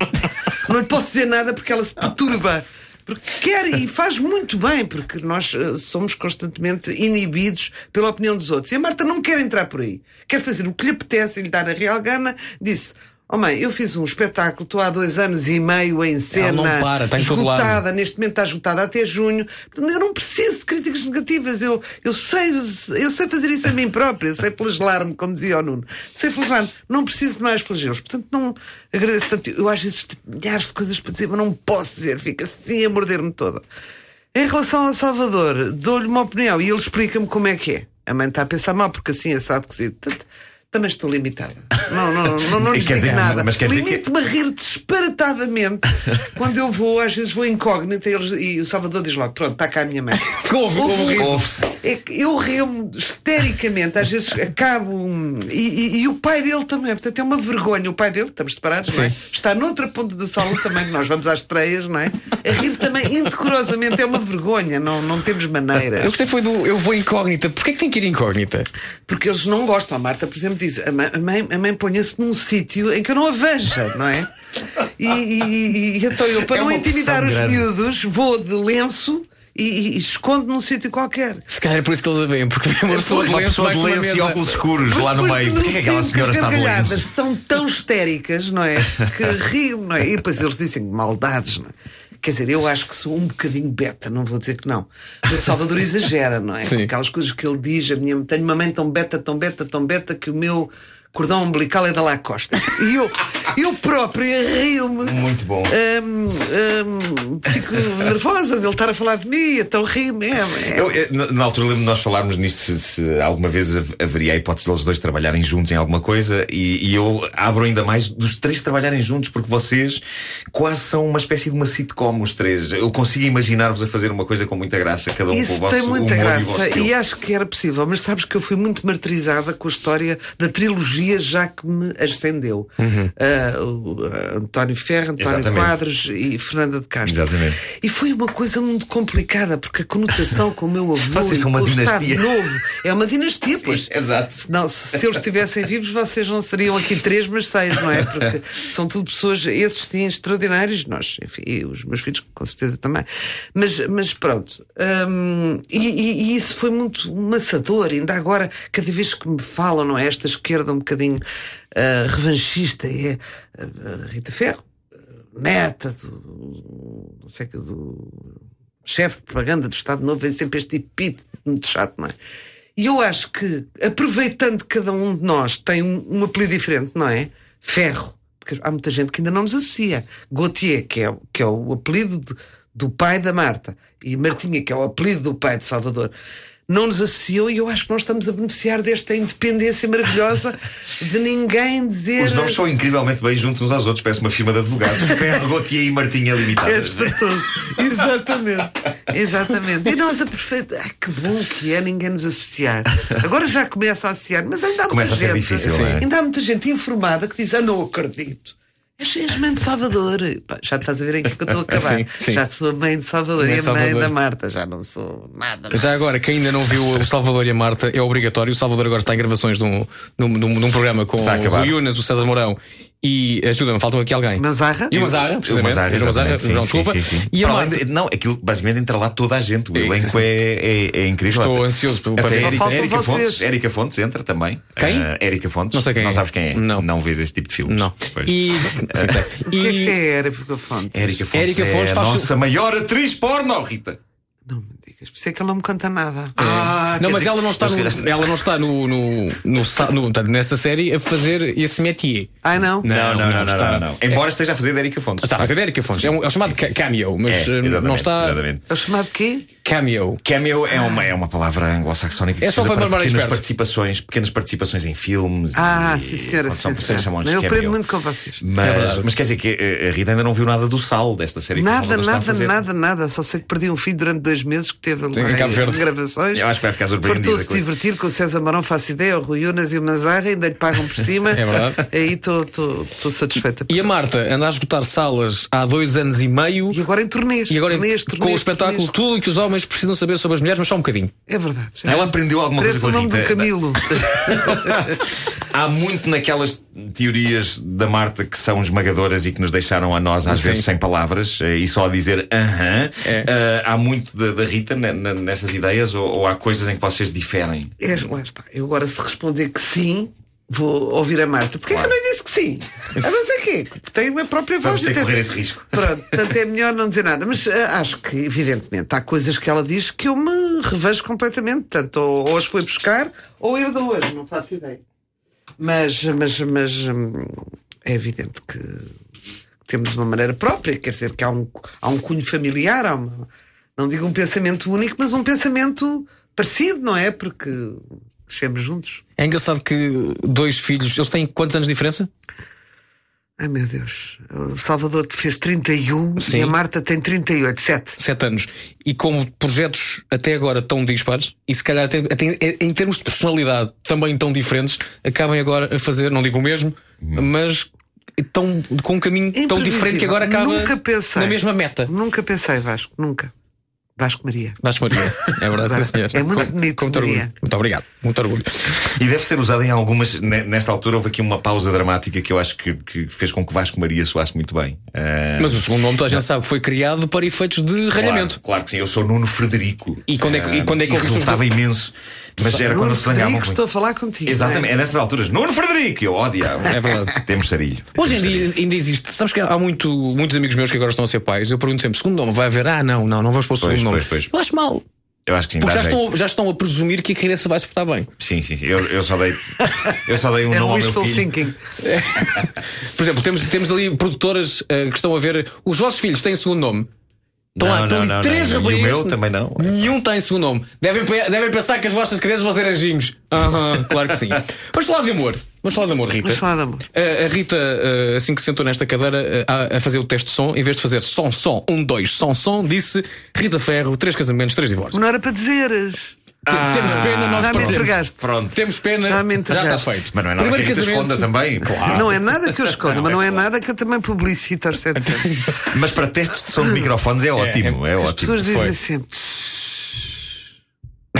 Não lhe posso dizer nada porque ela se perturba. Porque quer e faz muito bem, porque nós eh, somos constantemente inibidos pela opinião dos outros. E a Marta não quer entrar por aí. Quer fazer o que lhe apetece e lhe dar a real gana. Disse: Oh mãe, eu fiz um espetáculo, estou há dois anos e meio em cena, não para, está esgotada, neste momento está esgotada até junho. Eu não preciso de críticas negativas. Eu, eu, sei, eu sei fazer isso a mim própria. Eu sei flagelar-me, como dizia o Nuno. Sei flagelar-me. Não preciso de mais flagelos. Portanto, não agradeço tanto. Eu às vezes tenho milhares de coisas para dizer, mas não posso dizer. Fica assim a morder-me toda. Em relação ao Salvador, dou-lhe uma opinião e ele explica-me como é que é. A mãe está a pensar mal, porque assim é assado cozido. Portanto, também estou limitada. Não, não, não, não, lhes digo dizer, nada. dizer que- Limito-me a rir disparatadamente quando eu vou, às vezes vou incógnita e, eles- e o Salvador diz logo: Pronto, está cá a minha mãe. Ouve, ouve o riso. Ouve-se. É eu rio-me histericamente, às vezes acabo. E, e- e o pai dele também, portanto é uma vergonha. O pai dele, estamos separados, não é? Está noutra ponta da sala também, nós vamos às estreias, não é? A rir também indecorosamente é uma vergonha, não, não temos Eu maneiras. gostei foi do eu vou incógnita. Porquê é que tem que ir incógnita? Porque eles não gostam. A Marta, por exemplo, diz: a mãe, a mãe, a mãe ponha-se num sítio em que eu não a veja, não é? E, e- e- e então eu, para É não intimidar os grande. miúdos, vou de lenço e, e- e escondo num sítio qualquer. Se calhar é por isso que eles a veem, porque vê uma pessoa de Uma lenço pessoa de lenço e óculos escuros lá no meio. Porquê que aquela senhora está as de lenço? são tão histéricas, não é? Que riam, não é? E depois eles dizem maldades, não é? Quer dizer, eu acho que sou um bocadinho beta, não vou dizer que não. Mas o Salvador exagera, não é? Sim. Aquelas coisas que ele diz, a minha, tenho uma mãe tão beta, tão beta, tão beta, que o meu cordão umbilical é da Lacoste. E eu, eu própria rio-me. Muito bom. Hum, hum, fico nervosa dele estar a falar de mim, então rio-me. É, é- Eu, eu, na altura lembro de nós falarmos nisto se, se alguma vez hav- haveria a hipótese deles dois trabalharem juntos em alguma coisa e, e eu abro ainda mais dos três trabalharem juntos porque vocês quase são uma espécie de uma sitcom os três. Eu consigo imaginar-vos a fazer uma coisa com muita graça, cada um com o Isso vosso tem muita e graça estilo. e acho que era possível, mas sabes que eu fui muito martirizada com a história da trilogia já que me ascendeu. O, ah, António Ferro, António Uhum. Exatamente. Quadros e Fernanda de Castro. Exatamente. E foi uma coisa muito complicada, porque a conotação com o meu avô Vocês são com uma dinastia. Novo é uma dinastia, pois. Exato. Não, se, se eles estivessem vivos, vocês não seriam aqui três, mas seis, não é? Porque são tudo pessoas, esses sim, extraordinários, nós, enfim, e os meus filhos, com certeza também. Mas, mas pronto. hum, e, e- e isso foi muito maçador. Ainda agora, cada vez que me falam, não é? Esta esquerda um bocadinho ah, revanchista é ah, a Rita Ferro, ah, neta do. não sei que, do chefe de propaganda do Estado Novo, vem sempre este epíteto muito chato, não é? E eu acho que, aproveitando que cada um de nós tem um, um apelido diferente, não é? Ferro. Porque há muita gente que ainda não nos associa. Gautier, que é, que é o apelido de- do pai da Marta, e Martinha, que é o apelido do pai de Salvador, não nos associou e eu acho que nós estamos a beneficiar desta independência maravilhosa de ninguém dizer. Os nomes são incrivelmente bem juntos uns aos outros, parece uma firma de advogados. Ferro, Gautier e Martinha Limitada. É espantoso. Exatamente. Exatamente. E nós aproveitamos. Ai, que bom que é ninguém nos associar. Agora já começa a associar, mas ainda há Começa muita a ser gente. difícil, não é? Ainda há muita gente informada que diz: Ah, não acredito. És, és mãe de Salvador. Pá, já estás a ver em que eu estou a acabar. Sim, sim. Já sou a mãe de Salvador Mãe e a mãe Salvador. da Marta. Já não sou nada. Já agora, quem ainda não viu o Salvador e a Marta, é obrigatório. O Salvador agora está em gravações de um, de um, de um- de um programa com o. Rui Unas, o César Mourão e ajuda-me, faltam aqui alguém. Manzarra? E o Mazarra, O precisamente. E o exatamente, sim, João, sim, desculpa. sim, sim. E a Marta. de- não, aquilo basicamente entra lá toda a gente. O É, elenco é, é, é incrível. Estou Até- ansioso para Até Érica vocês. Fontes, Érica Fontes entra também. Quem? Ah, Érica Fontes. Não sei quem Não é. sabes quem é. Não. Não vês esse tipo de filmes. Não. Pois. E. sei. O que é que é Érica Fontes? Érica Fontes, Érica é Fontes a faz- nossa maior atriz porno, Rita. Não me digas. Por isso é que ela não me canta nada. Ah, Não, mas dizer- ela não está, no, ela não está no, no, no, no- nessa série a fazer esse métier. Ai, não? Não, não, não, não, está- não, não. Embora esteja a fazer de Érica Fontes. Está a fazer Érica Fontes. É, um, é o chamado ca- cameo, mas É, eh, não está. Exatamente. É o chamado quê? Cameo. Cameo é uma, é uma palavra anglo-saxónica que É se só usa para para pequenas participações, pequenas participações em filmes. Ah, e, sim, senhora, sim, senhora. Eu aprendo muito com vocês. É Mas, verdade. mas quer dizer que eh, a Rita ainda não viu nada do sal desta série Nada, nada, fazer. nada, nada. Só sei que perdi um filho durante dois meses que teve ali Em gravações. Eu acho que vai ficar surpreendido. Com isso. divertir com o César Marão, faço ideia, o Rui Unas e o Manzarra, ainda lhe pagam por cima. É verdade. Aí estou satisfeita. E a Marta anda a esgotar salas há dois anos e meio. E agora em turnês. E agora turnês, com turnês, o espetáculo turnês. tudo o que os homens precisam saber sobre as mulheres, mas só um bocadinho. É verdade. Ela aprendeu alguma Parece coisa o com a nome Rita. do Camilo. Há muito naquelas teorias da Marta que são esmagadoras e que nos deixaram a nós, às Sim. vezes, sem palavras eh, e só a dizer aham. É. Eh, há muito da, da Rita ne- ne- nessas ideias ou, ou há coisas em que vocês diferem? É, lá está. Eu agora, se responder que sim, vou ouvir a Marta. Porquê Claro. que eu não disse que sim? Ah, mas é quê? Porque tenho a própria voz. Vamos ter que tem- correr esse risco. Pronto, portanto é melhor não dizer nada. Mas ah, acho que, evidentemente, há coisas que ela diz que eu me revejo completamente. Tanto ou, ou as foi buscar ou herdou hoje, não faço ideia. Mas, mas, mas hum, é evidente que temos uma maneira própria, quer dizer que há um, há um cunho familiar, há uma, não digo um pensamento único, mas um pensamento parecido, não é? Porque crescemos juntos. É engraçado que dois filhos, eles têm quantos anos de diferença? Ai meu Deus, o Salvador te fez 31 Sim. e a Marta tem 38, 7. Sete anos. E como projetos até agora tão dispares, e se calhar até, até em- termos de personalidade também tão diferentes, acabem agora a fazer, não digo o mesmo, mas tão, com um caminho tão diferente que agora acaba Nunca pensei. na mesma meta. Nunca pensei, Vasco, nunca. Vasco Maria. Vasco Maria. É verdade, sim, senhor. É muito Com- bonito, com muito, orgulho. Maria. muito obrigado. Muito orgulho. E deve ser usada em algumas. ne- Nesta altura houve aqui uma pausa dramática que eu acho que, que fez com que Vasco Maria soasse muito bem. Eh, Mas o segundo nome, toda a gente sabe que foi criado para efeitos de ralhamento. Claro, claro que sim, eu sou Nuno Frederico. E quando é que- e quando é que e resultava imenso. Mas era quando Nuno se zangavam Frederico, muito. estou a falar contigo. Exatamente, é é? nessas alturas. Nuno Frederico, eu odiava. É verdade. Temos sarilho. Hoje em dia ainda existe. Sabes que há muito, muitos amigos meus que agora estão a ser pais. Eu pergunto sempre: segundo nome, vai haver? Ah, não, não, não vamos pôr o segundo Pois, nome. pois, pois. Eu acho mal. Eu acho que sim, Porque já estão, já estão a presumir que a criança vai se portar bem. Sim, sim, sim. Eu, eu só dei, eu só dei um É nome um ao meu wishful filho. thinking. Por exemplo, temos, temos ali produtoras eh, que estão a ver. Os vossos filhos têm segundo nome. Estão lá, estão não, ali não, três não, não. E o raparigas. meu também não. Nenhum tem segundo nome. Devem, devem pensar que as vossas crianças vão ser anjinhos. Aham, claro que sim. Vamos falar de amor. Vamos falar de amor, Rita. Vamos falar de amor. A, a Rita, eh, assim que sentou nesta cadeira eh, a, a fazer o teste de som, em vez de fazer som, som, um, dois, som, som, disse Rita Ferro, três casamentos, três divórcios. Não era para dizeres. Tem- Temos pena, nós Já me entregaste. Pronto. Temos pena, Já me já está entregaste. feito. Mas não é nada que a Rita esconda também. Claro. Não é nada que eu esconda, mas não é nada que eu também publicito aos sete anos. Mas para testes de som de microfones é ótimo. É, As ótimo. pessoas Foi. dizem sempre,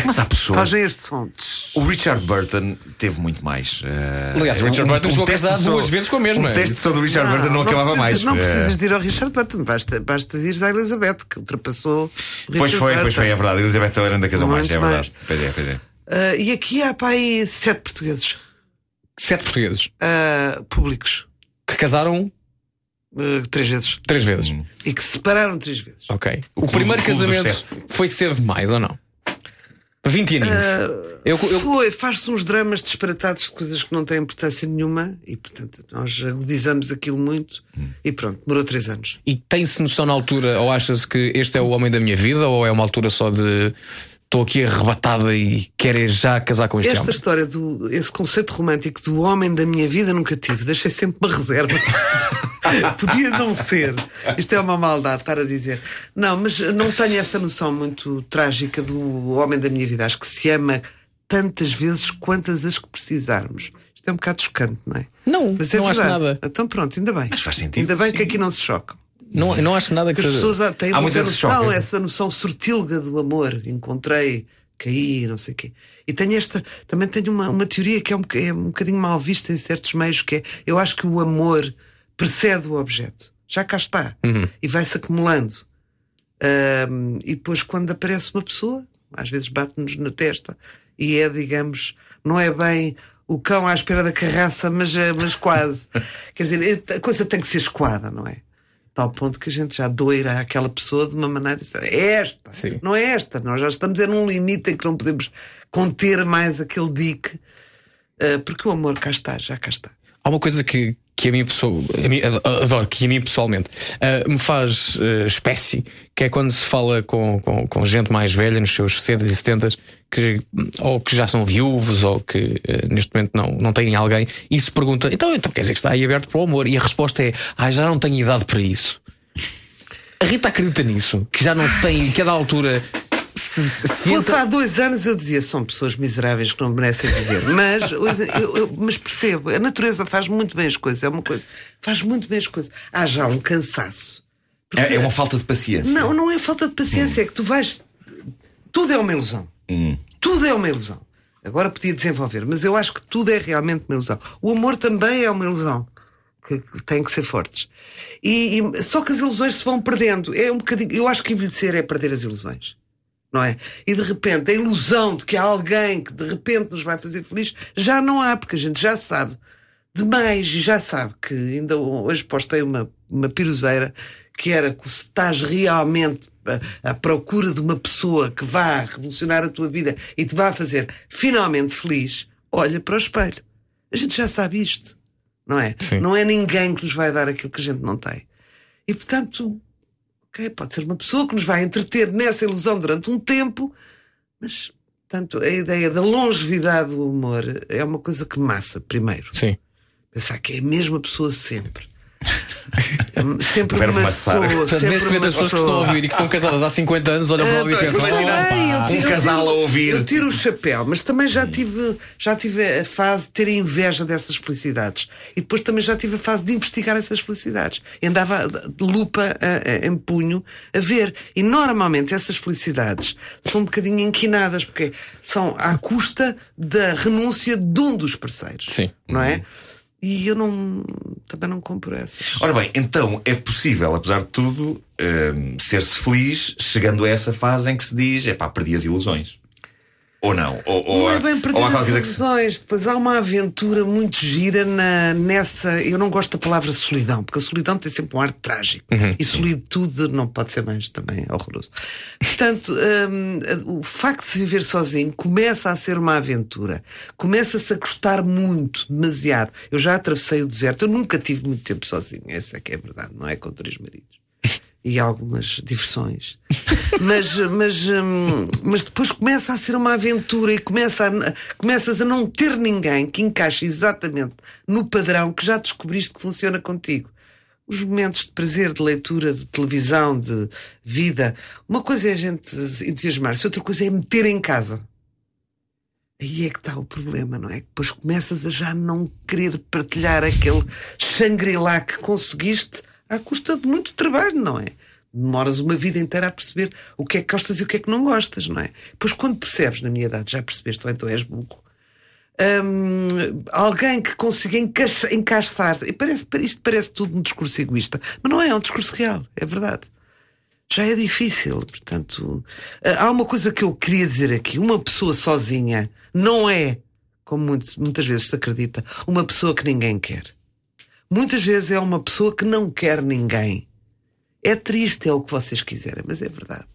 Mas há pessoas. fazem este som. O Richard Burton teve muito mais. eh, Aliás, o Richard Burton chegou a teste casar duas vezes com a mesma. Um teste de som do Richard Burton não, acabava precisas, mais. Não Eh, precisas de ir ao Richard Burton, basta, basta ir à Elizabeth, que ultrapassou o Richard Pois foi, pois Burton. foi, é verdade. Elizabeth Taylor ainda casou mais, é verdade. Pois é, pois é. Ah, e aqui há para aí sete portugueses Sete portugueses ah, públicos, que casaram ah, três vezes, três vezes. Hum. e que se separaram três vezes. Ok. O, clube- primeiro o dos casamento foi cedo demais, ou não? 20 aninhos. eu, eu- Foi, faz-se uns dramas disparatados de coisas que não têm importância nenhuma e, portanto, nós agudizamos aquilo muito e pronto, demorou três anos. E tem-se noção na altura, ou achas que este é o homem da minha vida, ou é uma altura só de estou aqui arrebatada e quero já casar com este Esta homem? história, do, esse conceito romântico do homem da minha vida nunca tive, deixei sempre uma reserva. Podia não ser. Isto é uma maldade estar a dizer. Não, mas não tenho essa noção muito trágica do homem da minha vida. Acho que se ama tantas vezes quantas as que precisarmos. Isto é um bocado chocante, não é? Não, Mas é não acho verdade. nada. Então pronto, ainda bem. Mas faz sentido, Ainda bem sim. que aqui não se chocam. Não, não acho nada que as seja. pessoas têm Há muita noção, choca. essa noção sortilga do amor. Encontrei, caí, não sei o quê. E tenho esta, também tenho uma, uma teoria que é um, é um bocadinho mal vista em certos meios, que é, eu acho que o amor precede o objeto. Já cá está. E vai-se acumulando. Ahm, e depois, quando aparece uma pessoa, às vezes bate-nos na testa, e é, digamos, não é bem o cão à espera da carraça, mas, é- mas quase. Quer dizer, a coisa tem que ser escoada, não é? Tal ponto que a gente já doira aquela pessoa de uma maneira. É esta, Sim. não é esta. Nós já estamos é num limite em que não podemos conter mais aquele dique, ah, porque o amor cá está, já cá está. Há uma coisa que, que a mim pessoa, a mim, adoro, que a mim pessoalmente ah, me faz ah, espécie, que é quando se fala com, com, com gente mais velha, nos seus 60 e 70, que, ou que já são viúvos, ou que ah, neste momento não, não têm alguém, e se pergunta, então, então quer dizer que está aí aberto para o amor? E a resposta é, ah, já não tenho idade para isso. A Rita acredita nisso, que já não se tem, que a da altura se, se Se fosse entra- há dois anos eu dizia são pessoas miseráveis que não merecem viver. Mas, eu- eu- mas percebo, a natureza faz muito bem as coisas. É uma coisa, faz muito bem as coisas. Há já um cansaço. É, é uma falta de paciência. Não, não é falta de paciência, é que tu vais. Tudo é uma ilusão. Tudo é uma ilusão. Agora podia desenvolver, mas eu acho que tudo é realmente uma ilusão. O amor também é uma ilusão. Que, tem que ser fortes. E, e- só que as ilusões se vão perdendo. É um bocadinho. Eu acho que envelhecer é perder as ilusões. Não é? E de repente a ilusão de que há alguém que de repente nos vai fazer feliz já não há, porque a gente já sabe demais e já sabe que ainda hoje postei uma, uma piruzeira que era que se estás realmente à, procura de uma pessoa que vá revolucionar a tua vida e te vá fazer finalmente feliz, olha para o espelho. A gente já sabe isto, não é? Sim. Não é ninguém que nos vai dar aquilo que a gente não tem. E portanto, ok, pode ser uma pessoa que nos vai entreter nessa ilusão durante um tempo, mas portanto, a ideia da longevidade do humor é uma coisa que massa, primeiro. Sim. Pensar que é a mesma pessoa sempre. Sempre Verbo maçar. sempre neste momento as pessoas que estão a ouvir e que são casadas há 50 anos olham para e Ah, pensam: bem, eu "Opa, tiro- Um eu casal a ouvir. Eu tiro o chapéu, mas também já tive, já tive a fase de ter inveja dessas felicidades. E depois também já tive a fase de investigar essas felicidades. E andava de lupa a- a- em punho a ver. E normalmente essas felicidades são um bocadinho inquinadas, porque são à custa da renúncia de um dos parceiros. Sim. Não é? E eu não também não compro essas. Ora bem, então é possível, apesar de tudo, hum, ser-se feliz chegando a essa fase em que se diz: é pá, perdi as ilusões. Ou não? Ou, ou, Não é há- bem ou perder há as coisa que. ilusões. Depois há uma aventura muito gira na, nessa. Eu não gosto da palavra solidão, porque a solidão tem sempre um ar trágico. Uhum, e solitude não pode ser mais também é horroroso. Portanto, hum, o facto de se viver sozinho começa a ser uma aventura. Começa-se a gostar muito, demasiado. Eu já atravessei o deserto, eu nunca tive muito tempo sozinho. Essa é que é a verdade, não é com três maridos e algumas diversões. mas, mas, hum, mas depois começa a ser uma aventura e começa a- começas a não ter ninguém que encaixe exatamente no padrão que já descobriste que funciona contigo. Os momentos de prazer, de leitura, de televisão, de vida. Uma coisa é a gente entusiasmar-se, outra coisa é meter em casa. Aí é que está o problema, não é? Depois começas a já não querer partilhar aquele Shangri-La que conseguiste à custa de muito trabalho, não é? Demoras uma vida inteira a perceber o que é que gostas e o que é que não gostas, não é? Depois, quando percebes, na minha idade, já percebeste, ou então és burro, hum, alguém que consiga encaixa- encaixar-se. Parece, isto parece tudo um discurso egoísta, mas não é, é um discurso real, é verdade já é difícil. Portanto, ah, há uma coisa que eu queria dizer aqui: uma pessoa sozinha não é, como muitas vezes se acredita, uma pessoa que ninguém quer. Muitas vezes é uma pessoa que não quer ninguém. É triste, é o que vocês quiserem, mas é verdade.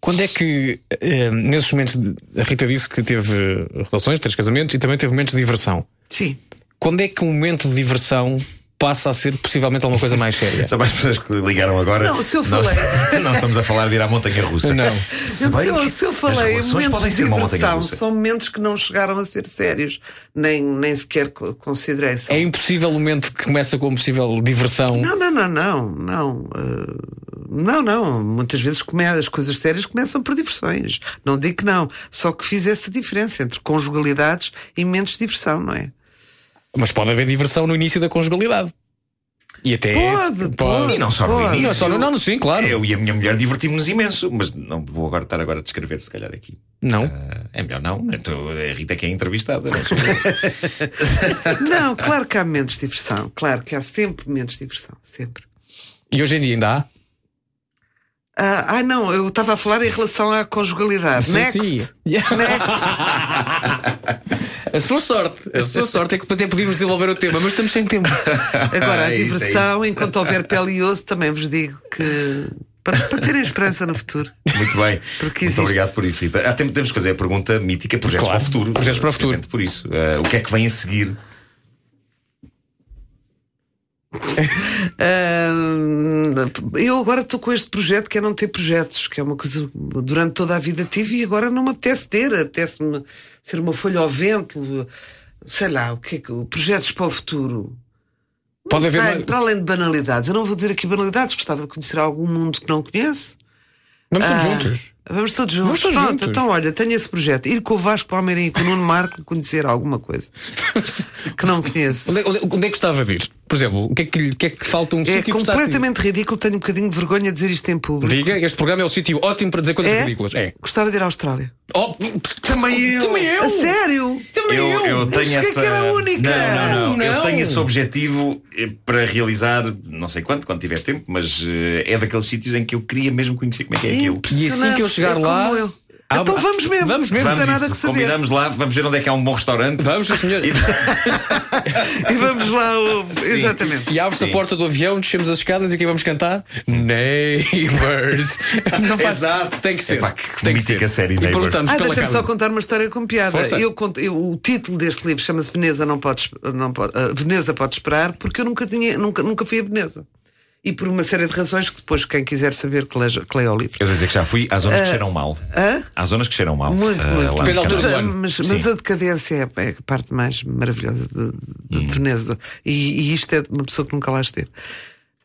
Quando é que, eh, nesses momentos, a Rita disse que teve relações, três casamentos e também teve momentos de diversão. Sim. Quando é que um momento de diversão passa a ser possivelmente alguma coisa mais séria? Para as pessoas que ligaram agora. Não, se eu nós, falei- nós estamos a falar de ir à montanha russa. Não. Se Eu, bem se, eu, se eu falei momentos podem de diversão, são momentos que não chegaram a ser sérios, nem, nem sequer co- considerei. São É impossível o momento que começa com possível diversão. Não, não, não, não, não. Uh, não, não. Muitas vezes come- as coisas sérias começam por diversões. Não digo que não. Só que fiz essa diferença entre conjugalidades e momentos de diversão, não é? Mas pode haver diversão no início da conjugalidade. E até Pode, pode. E não só no início. Não, só no- não, sim, claro. Eu e a minha mulher divertimos-nos imenso, mas não vou agora estar agora a descrever, se calhar aqui. Não. Ah, é melhor não. Então, a Rita que é entrevistada. não. Não, claro que há momentos de diversão. Claro que há sempre momentos de diversão. Sempre. E hoje em dia ainda há? Ah, ah, não, eu estava a falar em relação à conjugalidade. Sim, Next. sim. Next. A sua sorte, a sua sorte é que até podíamos desenvolver o tema, mas estamos sem tempo. Agora, a É isso, é diversão, enquanto houver pele e osso, também vos digo que. Para, para terem esperança no futuro. Muito bem. Porque Muito existe. obrigado por isso, temos que fazer a pergunta mítica: projetos Claro, para o futuro. projetos para o futuro. Por isso. Ah, o que é que vem a seguir? Ah, eu agora estou com este projeto que é não ter projetos, que é uma coisa durante toda a vida tive e agora não me apetece ter, apetece-me ser uma folha ao vento, sei lá, o que é que projetos para o futuro. Pode haver. Para além de banalidades, eu não vou dizer aqui banalidades, gostava de conhecer algum mundo que não conheço. Vamos todos Ah, juntos. Vamos todos juntos. Vamos todos Pronto, juntos. então olha, tenho esse projeto. Ir com o Vasco Palmeirinho e com o Nuno Marco conhecer alguma coisa que não conheço. Onde é, onde é- onde é que gostava de ir? Por exemplo, o que é que, o que, é que falta um É sítio ir? completamente ridículo, tenho um bocadinho de vergonha de dizer isto em público. Diga, este programa é o sítio ótimo para dizer coisas É? ridículas. É. Gostava de ir à Austrália. Oh, Também eu. Também eu. A sério? Também Eu, eu. eu tenho achei essa. que era a única. Não, não, não, Eu Não. tenho esse objetivo eh, para realizar, não sei quanto, quando tiver tempo, mas eh, é daqueles sítios em que eu queria mesmo conhecer como é que é aquilo. E assim que eu chegar É como lá- eu. Ah, então vamos mesmo. vamos mesmo. Não tem Vamos nada que saber. combinamos lá, vamos ver onde é que há um bom restaurante. Vamos, senhor. E vamos lá. o- Exatamente. E abre-se a porta do avião, descemos as escadas e aqui vamos cantar Neighbors. Não faz... Exato. Tem que ser. Epá, que Tem que ser. série E Neighbours. perguntamos Ah, deixa-me só contar uma história com piada. Eu, cont- eu- o título deste livro chama-se Veneza não pode, não pode ah, Veneza pode esperar, porque eu nunca tinha, nunca, nunca fui a Veneza. E por uma série de razões que depois quem quiser saber que leia, que leia o livro. Eu vou dizer que já fui às zonas que cheiram mal. Hã? Há zonas que cheiram mal. Muito, Ah, muito. Depende da altura do ano. Mas, mas a decadência é, é a parte mais maravilhosa de, de- de Veneza. E, e isto é de uma pessoa que nunca lá esteve.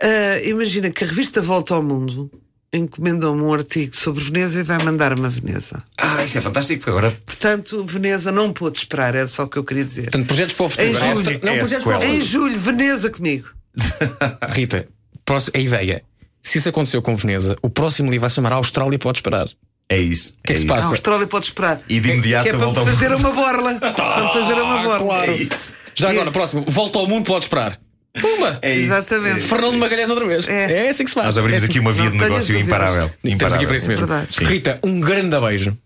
Ah, imagina que a revista Volta ao Mundo encomendou-me um artigo sobre Veneza e vai mandar-me a Veneza. Ah, isso é fantástico, porque agora Portanto, Veneza não pôde esperar, é só o que eu queria dizer. Portanto, projetos para o futuro. Em Não, julho. não, É a projetos para o futuro. Em julho, Veneza comigo. Rita, a ideia. Se isso aconteceu com Veneza, o próximo livro vai se chamar Austrália Pode Esperar. é isso. que é que se isso. passa? A Austrália pode esperar. E de imediato que é para volta ao fazer uma borla. para fazer uma borla. claro. É isso. Já agora, próximo, volta ao mundo, pode esperar. Pumba! É isso. Exatamente. Fernando Magalhães outra vez. É. É, assim que se faz. Nós abrimos É assim. aqui uma via Não de negócio dúvidas. imparável. Temos aqui Imparável. para isso mesmo. É. Rita, um grande beijo.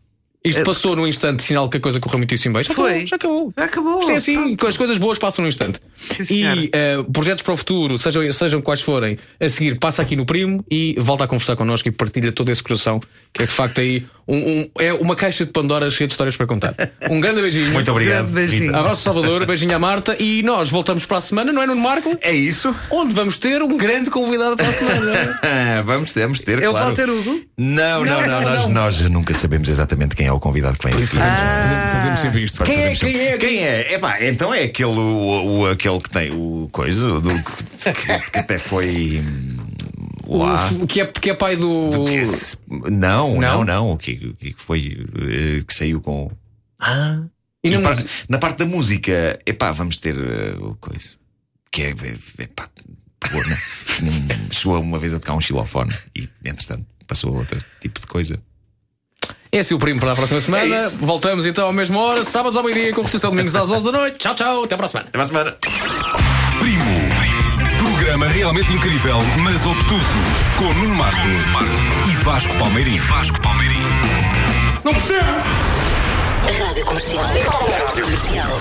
Isto É- passou num instante, sinal que a coisa correu muitíssimo bem. Já Foi. acabou. Já acabou. Já acabou. É assim, Pronto. as coisas boas passam num instante. senhora. e eh, projetos para o futuro, sejam, sejam quais forem, a seguir passa aqui no Primo e volta a conversar connosco e partilha todo esse coração, que é de facto aí um, um- é uma caixa de Pandora cheia de histórias para contar. Um grande beijinho. Muito obrigado. Grande beijinho. Abraço Salvador, beijinho à Marta e nós voltamos para a semana, não é, Nuno Marco? É isso? Onde vamos ter um grande convidado para a semana. Vamos ter, vamos ter. É o claro. Walter Hugo? Não, não, Não, não, não, nós, não. nós nunca sabemos exatamente quem é o convidado que vem a seguir. Fazemos sempre isto. Quem é, quem sempre- é? Quem é? Epá, então é aquele, o, o- aquele que tem o coisa, do, que, que até foi hum, lá. O, que é, que é pai do. Que esse- não, Não? não, não. O que, que foi eh, que saiu com. Ah, E e na par- na parte da música, epá, vamos ter o coisa. Que é, é, epá, né? Hum, Chegou uma vez a tocar um xilofone e, entretanto, passou a outro tipo de coisa. Esse é o primo para a próxima semana. É. Voltamos então à mesma hora, sábados ao meio-dia, com repetição domingos às 11 da noite. Tchau, tchau, até para a semana. Até para a semana. Primo. Programa realmente incrível, mas obtuso. Com Nuno Marco e Vasco Palmeirim. Vasco Palmeirim. Não percebo! Rádio Comercial. Rádio Comercial.